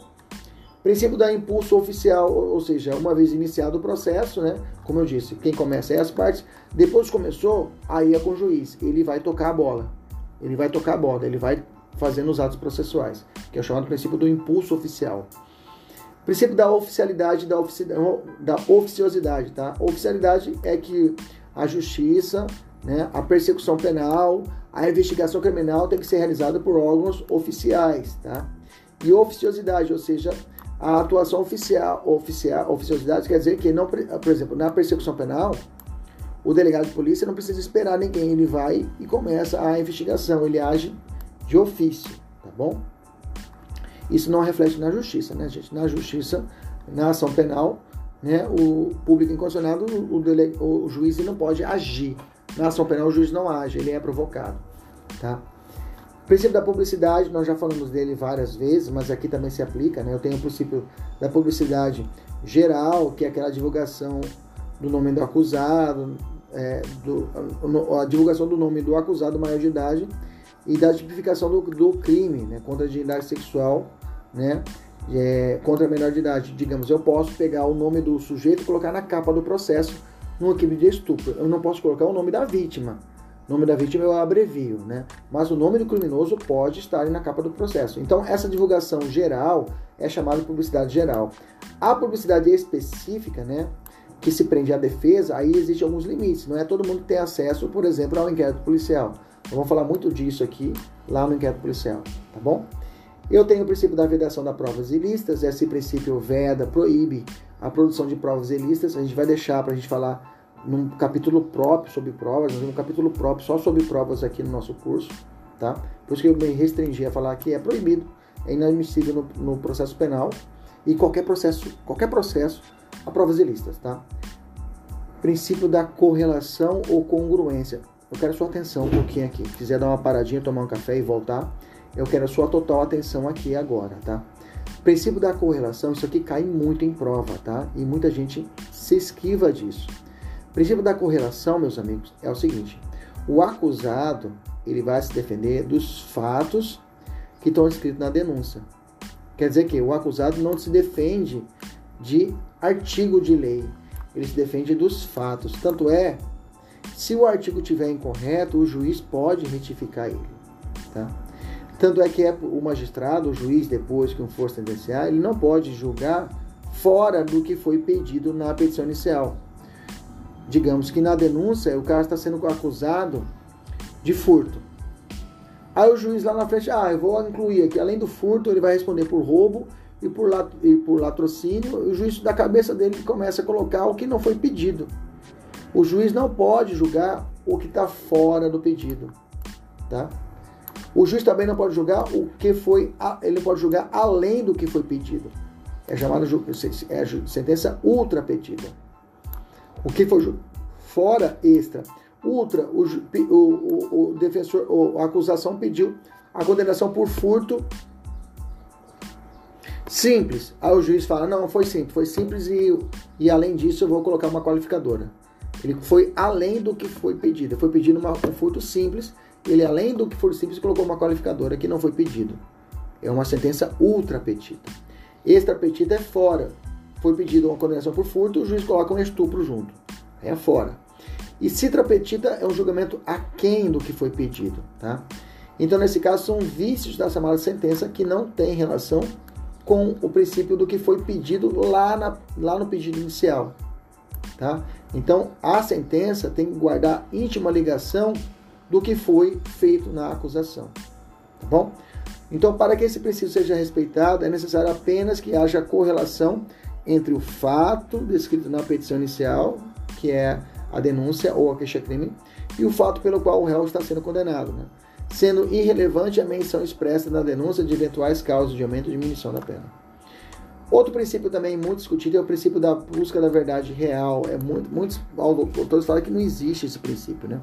Princípio da impulso oficial, ou seja, uma vez iniciado o processo, né? Como eu disse, quem começa é as partes. Depois começou, aí é com o juiz. Ele vai tocar a bola. Ele vai tocar a bola, ele vai fazendo os atos processuais, que é o chamado princípio do impulso oficial. Princípio da oficialidade da, ofici da oficiosidade, tá? Oficialidade é que a justiça, né, a persecução penal, a investigação criminal tem que ser realizada por órgãos oficiais, tá? E oficiosidade, ou seja, a atuação oficial, oficial, oficiosidade quer dizer que não, por exemplo, na persecução penal, o delegado de polícia não precisa esperar ninguém, ele vai e começa a investigação, ele age de ofício, tá bom? Isso não reflete na justiça, né, gente? Na justiça, na ação penal, né, o público incondicionado, o, dele, o juiz não pode agir. Na ação penal, o juiz não age, ele é provocado, tá? Princípio da publicidade, nós já falamos dele várias vezes, mas aqui também se aplica, né? Eu tenho o princípio da publicidade geral, que é aquela divulgação do nome do acusado, é, do, a divulgação do nome do acusado maior de idade e da tipificação do, do crime, né? Contra a dignidade sexual, né? É, contra a menor de idade. Digamos, eu posso pegar o nome do sujeito e colocar na capa do processo no crime de estupro. Eu não posso colocar o nome da vítima o nome da vítima eu abrevio, né? Mas o nome do criminoso pode estar na capa do processo. Então, essa divulgação geral é chamada de publicidade geral. A publicidade específica, né? Que se prende à defesa, aí existem alguns limites. Não é todo mundo que tem acesso, por exemplo, ao inquérito policial. Então, vamos falar muito disso aqui, lá no inquérito policial, tá bom? Eu tenho o princípio da vedação das provas ilícitas. Esse princípio veda, proíbe a produção de provas ilícitas. A gente vai deixar para a gente falar num capítulo próprio sobre provas, nós temos um capítulo próprio só sobre provas aqui no nosso curso, tá? Por isso que eu me restringi a falar que é proibido, é inadmissível no, no processo penal e qualquer processo, qualquer processo a provas ilícitas, tá? Princípio da correlação ou congruência. Eu quero sua atenção um pouquinho aqui. Se quiser dar uma paradinha, tomar um café e voltar, eu quero a sua total atenção aqui agora, tá? Princípio da correlação, isso aqui cai muito em prova, tá? E muita gente se esquiva disso. O princípio da correlação, meus amigos, é o seguinte: o acusado ele vai se defender dos fatos que estão escritos na denúncia. Quer dizer que o acusado não se defende de artigo de lei, ele se defende dos fatos. Tanto é, se o artigo tiver incorreto, o juiz pode retificar ele. Tá? Tanto é que é o magistrado, o juiz, depois que um for sentenciar, ele não pode julgar fora do que foi pedido na petição inicial digamos que na denúncia o cara está sendo acusado de furto. Aí o juiz lá na frente, ah, eu vou incluir aqui, além do furto, ele vai responder por roubo e por, lat e por latrocínio. O juiz da cabeça dele começa a colocar o que não foi pedido. O juiz não pode julgar o que está fora do pedido, tá? O juiz também não pode julgar o que foi, ele pode julgar além do que foi pedido. É chamada é sentença ultra pedida. O que foi fora extra. Ultra, o, o, o, defensor, a acusação pediu a condenação por furto simples. Aí o juiz fala: não, foi simples, foi simples e, e além disso eu vou colocar uma qualificadora. Ele foi além do que foi pedido. Foi pedido uma, um furto simples, ele além do que for simples colocou uma qualificadora que não foi pedido. É uma sentença ultra petita. Extra petita é fora. Foi pedido uma condenação por furto, o juiz coloca um estupro junto é fora. E citra petita é um julgamento aquém do que foi pedido, tá? Então, nesse caso, são vícios da chamada sentença que não tem relação com o princípio do que foi pedido lá, na, lá no pedido inicial, tá? Então, a sentença tem que guardar íntima ligação do que foi feito na acusação, tá bom? Então, para que esse princípio seja respeitado, é necessário apenas que haja correlação entre o fato descrito na petição inicial que é a denúncia ou a queixa-crime, e o fato pelo qual o réu está sendo condenado, né? sendo irrelevante a menção expressa na denúncia de eventuais causas de aumento ou diminuição da pena. Outro princípio também muito discutido é o princípio da busca da verdade real. É muito, muitos autores falam que não existe esse princípio, né?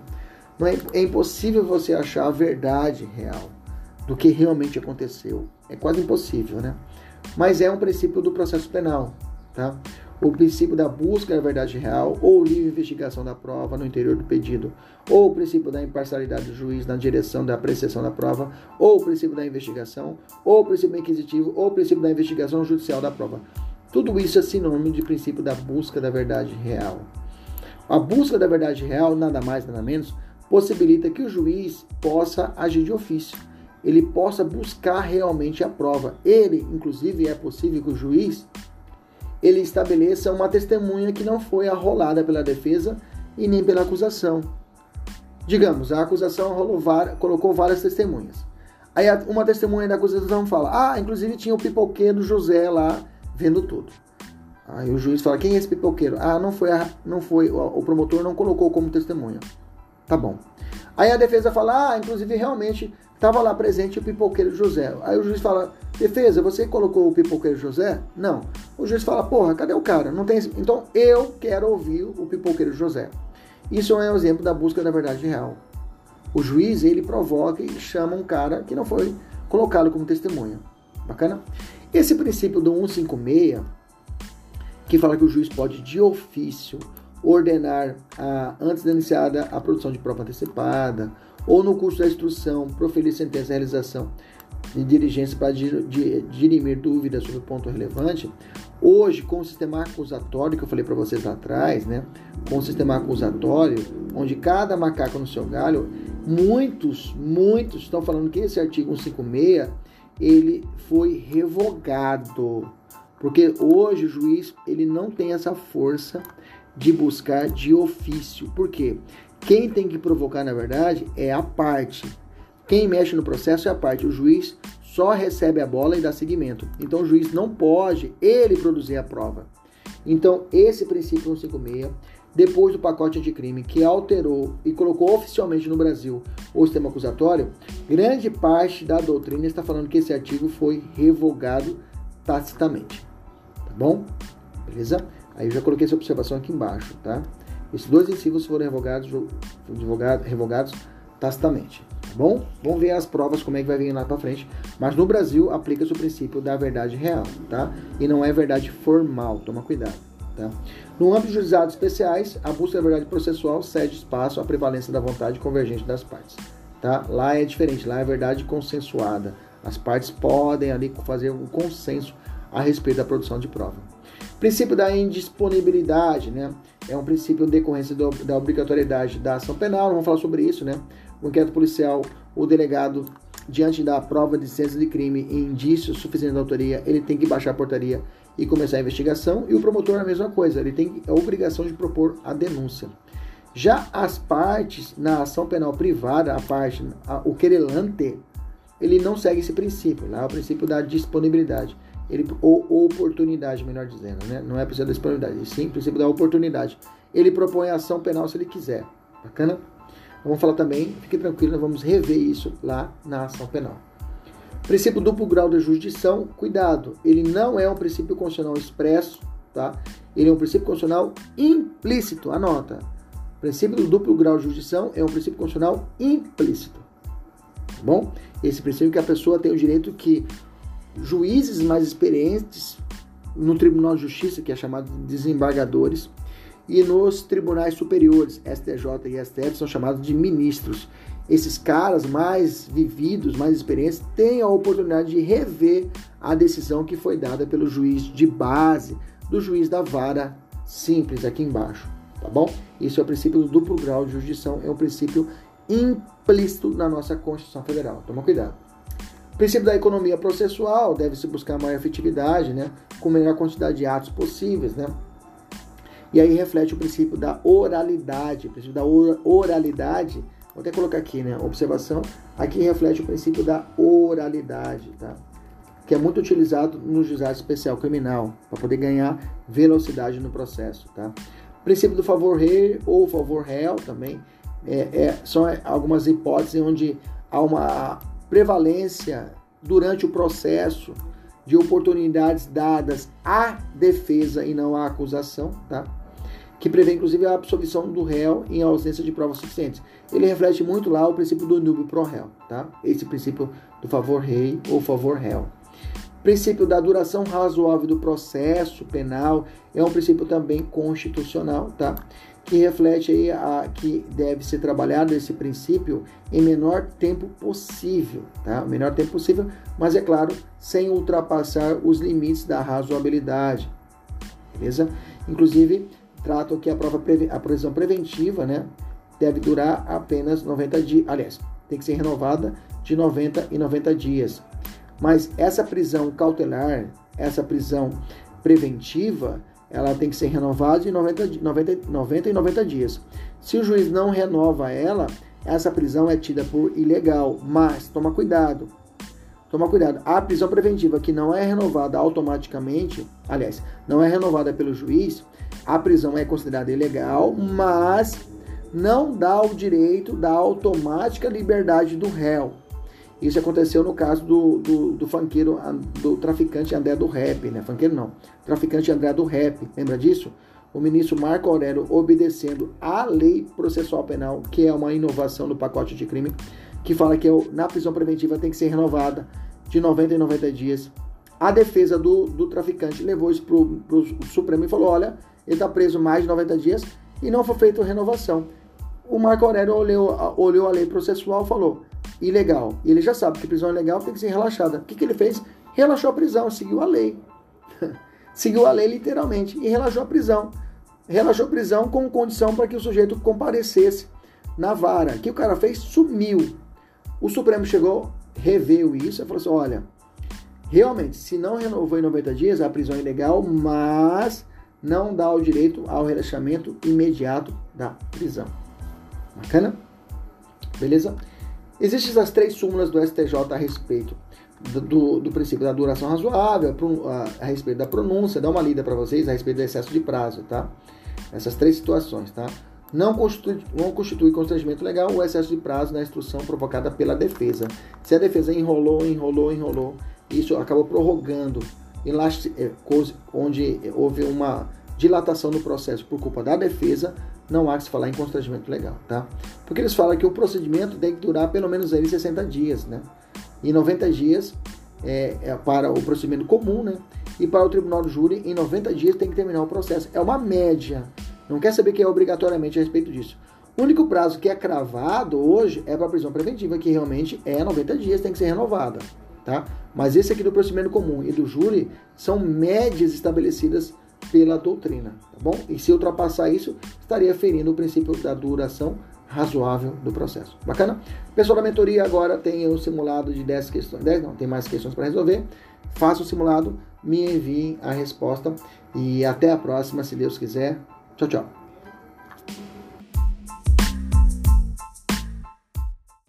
Não é, é impossível você achar a verdade real do que realmente aconteceu. É quase impossível, né? Mas é um princípio do processo penal, tá? O princípio da busca da verdade real ou livre investigação da prova no interior do pedido, ou o princípio da imparcialidade do juiz na direção da apreciação da prova, ou o princípio da investigação, ou o princípio inquisitivo, ou o princípio da investigação judicial da prova. Tudo isso é sinônimo de princípio da busca da verdade real. A busca da verdade real, nada mais, nada menos, possibilita que o juiz possa agir de ofício ele possa buscar realmente a prova. Ele, inclusive, é possível que o juiz ele estabeleça uma testemunha que não foi arrolada pela defesa e nem pela acusação. Digamos, a acusação colocou várias testemunhas. Aí uma testemunha da acusação fala: Ah, inclusive tinha o pipoqueiro José lá vendo tudo. Aí o juiz fala: Quem é esse pipoqueiro? Ah, não foi, a, não foi o promotor não colocou como testemunha. Tá bom. Aí a defesa fala: Ah, inclusive realmente Estava lá presente o pipoqueiro José. Aí o juiz fala: Defesa, você colocou o pipoqueiro José? Não. O juiz fala: Porra, cadê o cara? Não tem. Então eu quero ouvir o pipoqueiro José. Isso é um exemplo da busca da verdade real. O juiz ele provoca e chama um cara que não foi colocado como testemunha. Bacana? Esse princípio do 156, que fala que o juiz pode de ofício ordenar a, antes da iniciada a produção de prova antecipada ou no curso da instrução, proferir sentença de realização de diligência para dirimir dúvidas sobre o ponto relevante, hoje, com o sistema acusatório que eu falei para vocês lá atrás, né, com o sistema acusatório, onde cada macaco no seu galho, muitos, muitos estão falando que esse artigo 156 ele foi revogado, porque hoje o juiz ele não tem essa força de buscar de ofício. Por quê? Quem tem que provocar, na verdade, é a parte. Quem mexe no processo é a parte. O juiz só recebe a bola e dá seguimento. Então o juiz não pode ele produzir a prova. Então, esse princípio 156, depois do pacote anticrime que alterou e colocou oficialmente no Brasil o sistema acusatório, grande parte da doutrina está falando que esse artigo foi revogado tacitamente. Tá bom? Beleza? Aí eu já coloquei essa observação aqui embaixo, tá? Esses dois incisos foram revogados, revogados tacitamente. Tá bom? Vamos ver as provas, como é que vai vir lá para frente. Mas no Brasil, aplica-se o princípio da verdade real, tá? E não é verdade formal, toma cuidado. Tá? No âmbito de juizados especiais, a busca da verdade processual cede espaço à prevalência da vontade convergente das partes. Tá? Lá é diferente, lá é verdade consensuada. As partes podem ali fazer um consenso a respeito da produção de prova. Princípio da indisponibilidade, né? É um princípio de decorrência do, da obrigatoriedade da ação penal, vamos falar sobre isso, né? O inquérito policial, o delegado, diante da prova de ciência de crime e indícios suficientes da autoria, ele tem que baixar a portaria e começar a investigação, e o promotor a mesma coisa, ele tem a obrigação de propor a denúncia. Já as partes na ação penal privada, a parte, a, o querelante, ele não segue esse princípio, lá é o princípio da disponibilidade ele, ou oportunidade, melhor dizendo, né? Não é princípio da disponibilidade, sim princípio da oportunidade. Ele propõe a ação penal se ele quiser. Bacana? Vamos falar também, fique tranquilo, nós vamos rever isso lá na ação penal. Princípio duplo grau de jurisdição, cuidado, ele não é um princípio constitucional expresso, tá? Ele é um princípio constitucional implícito, anota. O princípio do duplo grau de jurisdição é um princípio constitucional implícito. Tá bom? Esse princípio que a pessoa tem o direito que juízes mais experientes no Tribunal de Justiça, que é chamado de desembargadores, e nos tribunais superiores, STJ e STF, são chamados de ministros. Esses caras mais vividos, mais experientes, têm a oportunidade de rever a decisão que foi dada pelo juiz de base, do juiz da vara simples aqui embaixo, tá bom? Isso é o princípio do duplo grau de jurisdição, é um princípio implícito na nossa Constituição Federal. Toma cuidado. Princípio da economia processual deve-se buscar maior efetividade, né, com melhor quantidade de atos possíveis, né? E aí reflete o princípio da oralidade, o princípio da oralidade, vou até colocar aqui, né, observação, aqui reflete o princípio da oralidade, tá? Que é muito utilizado no juizado especial criminal, para poder ganhar velocidade no processo, tá? O princípio do favor rei ou favor réu também, é, é, são algumas hipóteses onde há uma prevalência durante o processo de oportunidades dadas à defesa e não à acusação, tá? que prevê inclusive a absolvição do réu em ausência de provas suficientes. Ele reflete muito lá o princípio do nubio pro réu, tá? Esse princípio do favor rei ou favor réu. Princípio da duração razoável do processo penal é um princípio também constitucional, tá? Que reflete aí a que deve ser trabalhado esse princípio em menor tempo possível, tá? O menor tempo possível, mas é claro, sem ultrapassar os limites da razoabilidade. Beleza? Inclusive, tratam que a prova a prisão preventiva, né, deve durar apenas 90 dias. Aliás, tem que ser renovada de 90 em 90 dias. Mas essa prisão cautelar, essa prisão preventiva, ela tem que ser renovada de 90, 90, 90 em 90 dias. Se o juiz não renova ela, essa prisão é tida por ilegal. Mas toma cuidado. Toma cuidado. A prisão preventiva que não é renovada automaticamente, aliás, não é renovada pelo juiz, a prisão é considerada ilegal, mas não dá o direito da automática liberdade do réu. Isso aconteceu no caso do, do, do funkeiro, do traficante André do Rap, né? Funkeiro não, traficante André do Rap, lembra disso? O ministro Marco Aurélio, obedecendo à lei processual penal, que é uma inovação do pacote de crime, que fala que na prisão preventiva tem que ser renovada de 90 em 90 dias. A defesa do, do traficante levou isso para o Supremo e falou: olha, ele está preso mais de 90 dias e não foi feita renovação. O Marco Aurélio olhou, olhou a lei processual e falou: ilegal. E ele já sabe que prisão ilegal tem que ser relaxada. O que, que ele fez? Relaxou a prisão, seguiu a lei. seguiu a lei literalmente e relaxou a prisão. Relaxou a prisão com condição para que o sujeito comparecesse na vara. O que o cara fez? Sumiu. O Supremo chegou, reveu isso e falou assim: olha, realmente, se não renovou em 90 dias, a prisão é ilegal, mas não dá o direito ao relaxamento imediato da prisão. Bacana? Beleza? Existem as três súmulas do STJ a respeito do, do, do princípio da duração razoável, a, respeito da pronúncia, dá uma lida para vocês a respeito do excesso de prazo, tá? Essas três situações, tá? Não constitui, não constitui constrangimento legal o excesso de prazo na instrução provocada pela defesa. Se a defesa enrolou, enrolou, enrolou, isso acabou prorrogando é, onde houve uma dilatação do processo por culpa da defesa, não há que se falar em constrangimento legal, tá? Porque eles falam que o procedimento tem que durar pelo menos aí 60 dias, né? E 90 dias é, é para o procedimento comum, né? E para o tribunal do júri, em 90 dias tem que terminar o processo. É uma média. Não quer saber que é obrigatoriamente a respeito disso. O único prazo que é cravado hoje é para a prisão preventiva, que realmente é 90 dias, tem que ser renovada tá? Mas esse aqui do procedimento comum e do júri são médias estabelecidas pela doutrina, tá bom? E se ultrapassar isso, estaria ferindo o princípio da duração razoável do processo. Bacana? Pessoal da mentoria agora tem o simulado de 10 questões. 10 não, tem mais questões para resolver. Faça o simulado, me envie a resposta e até a próxima, se Deus quiser. Tchau, tchau.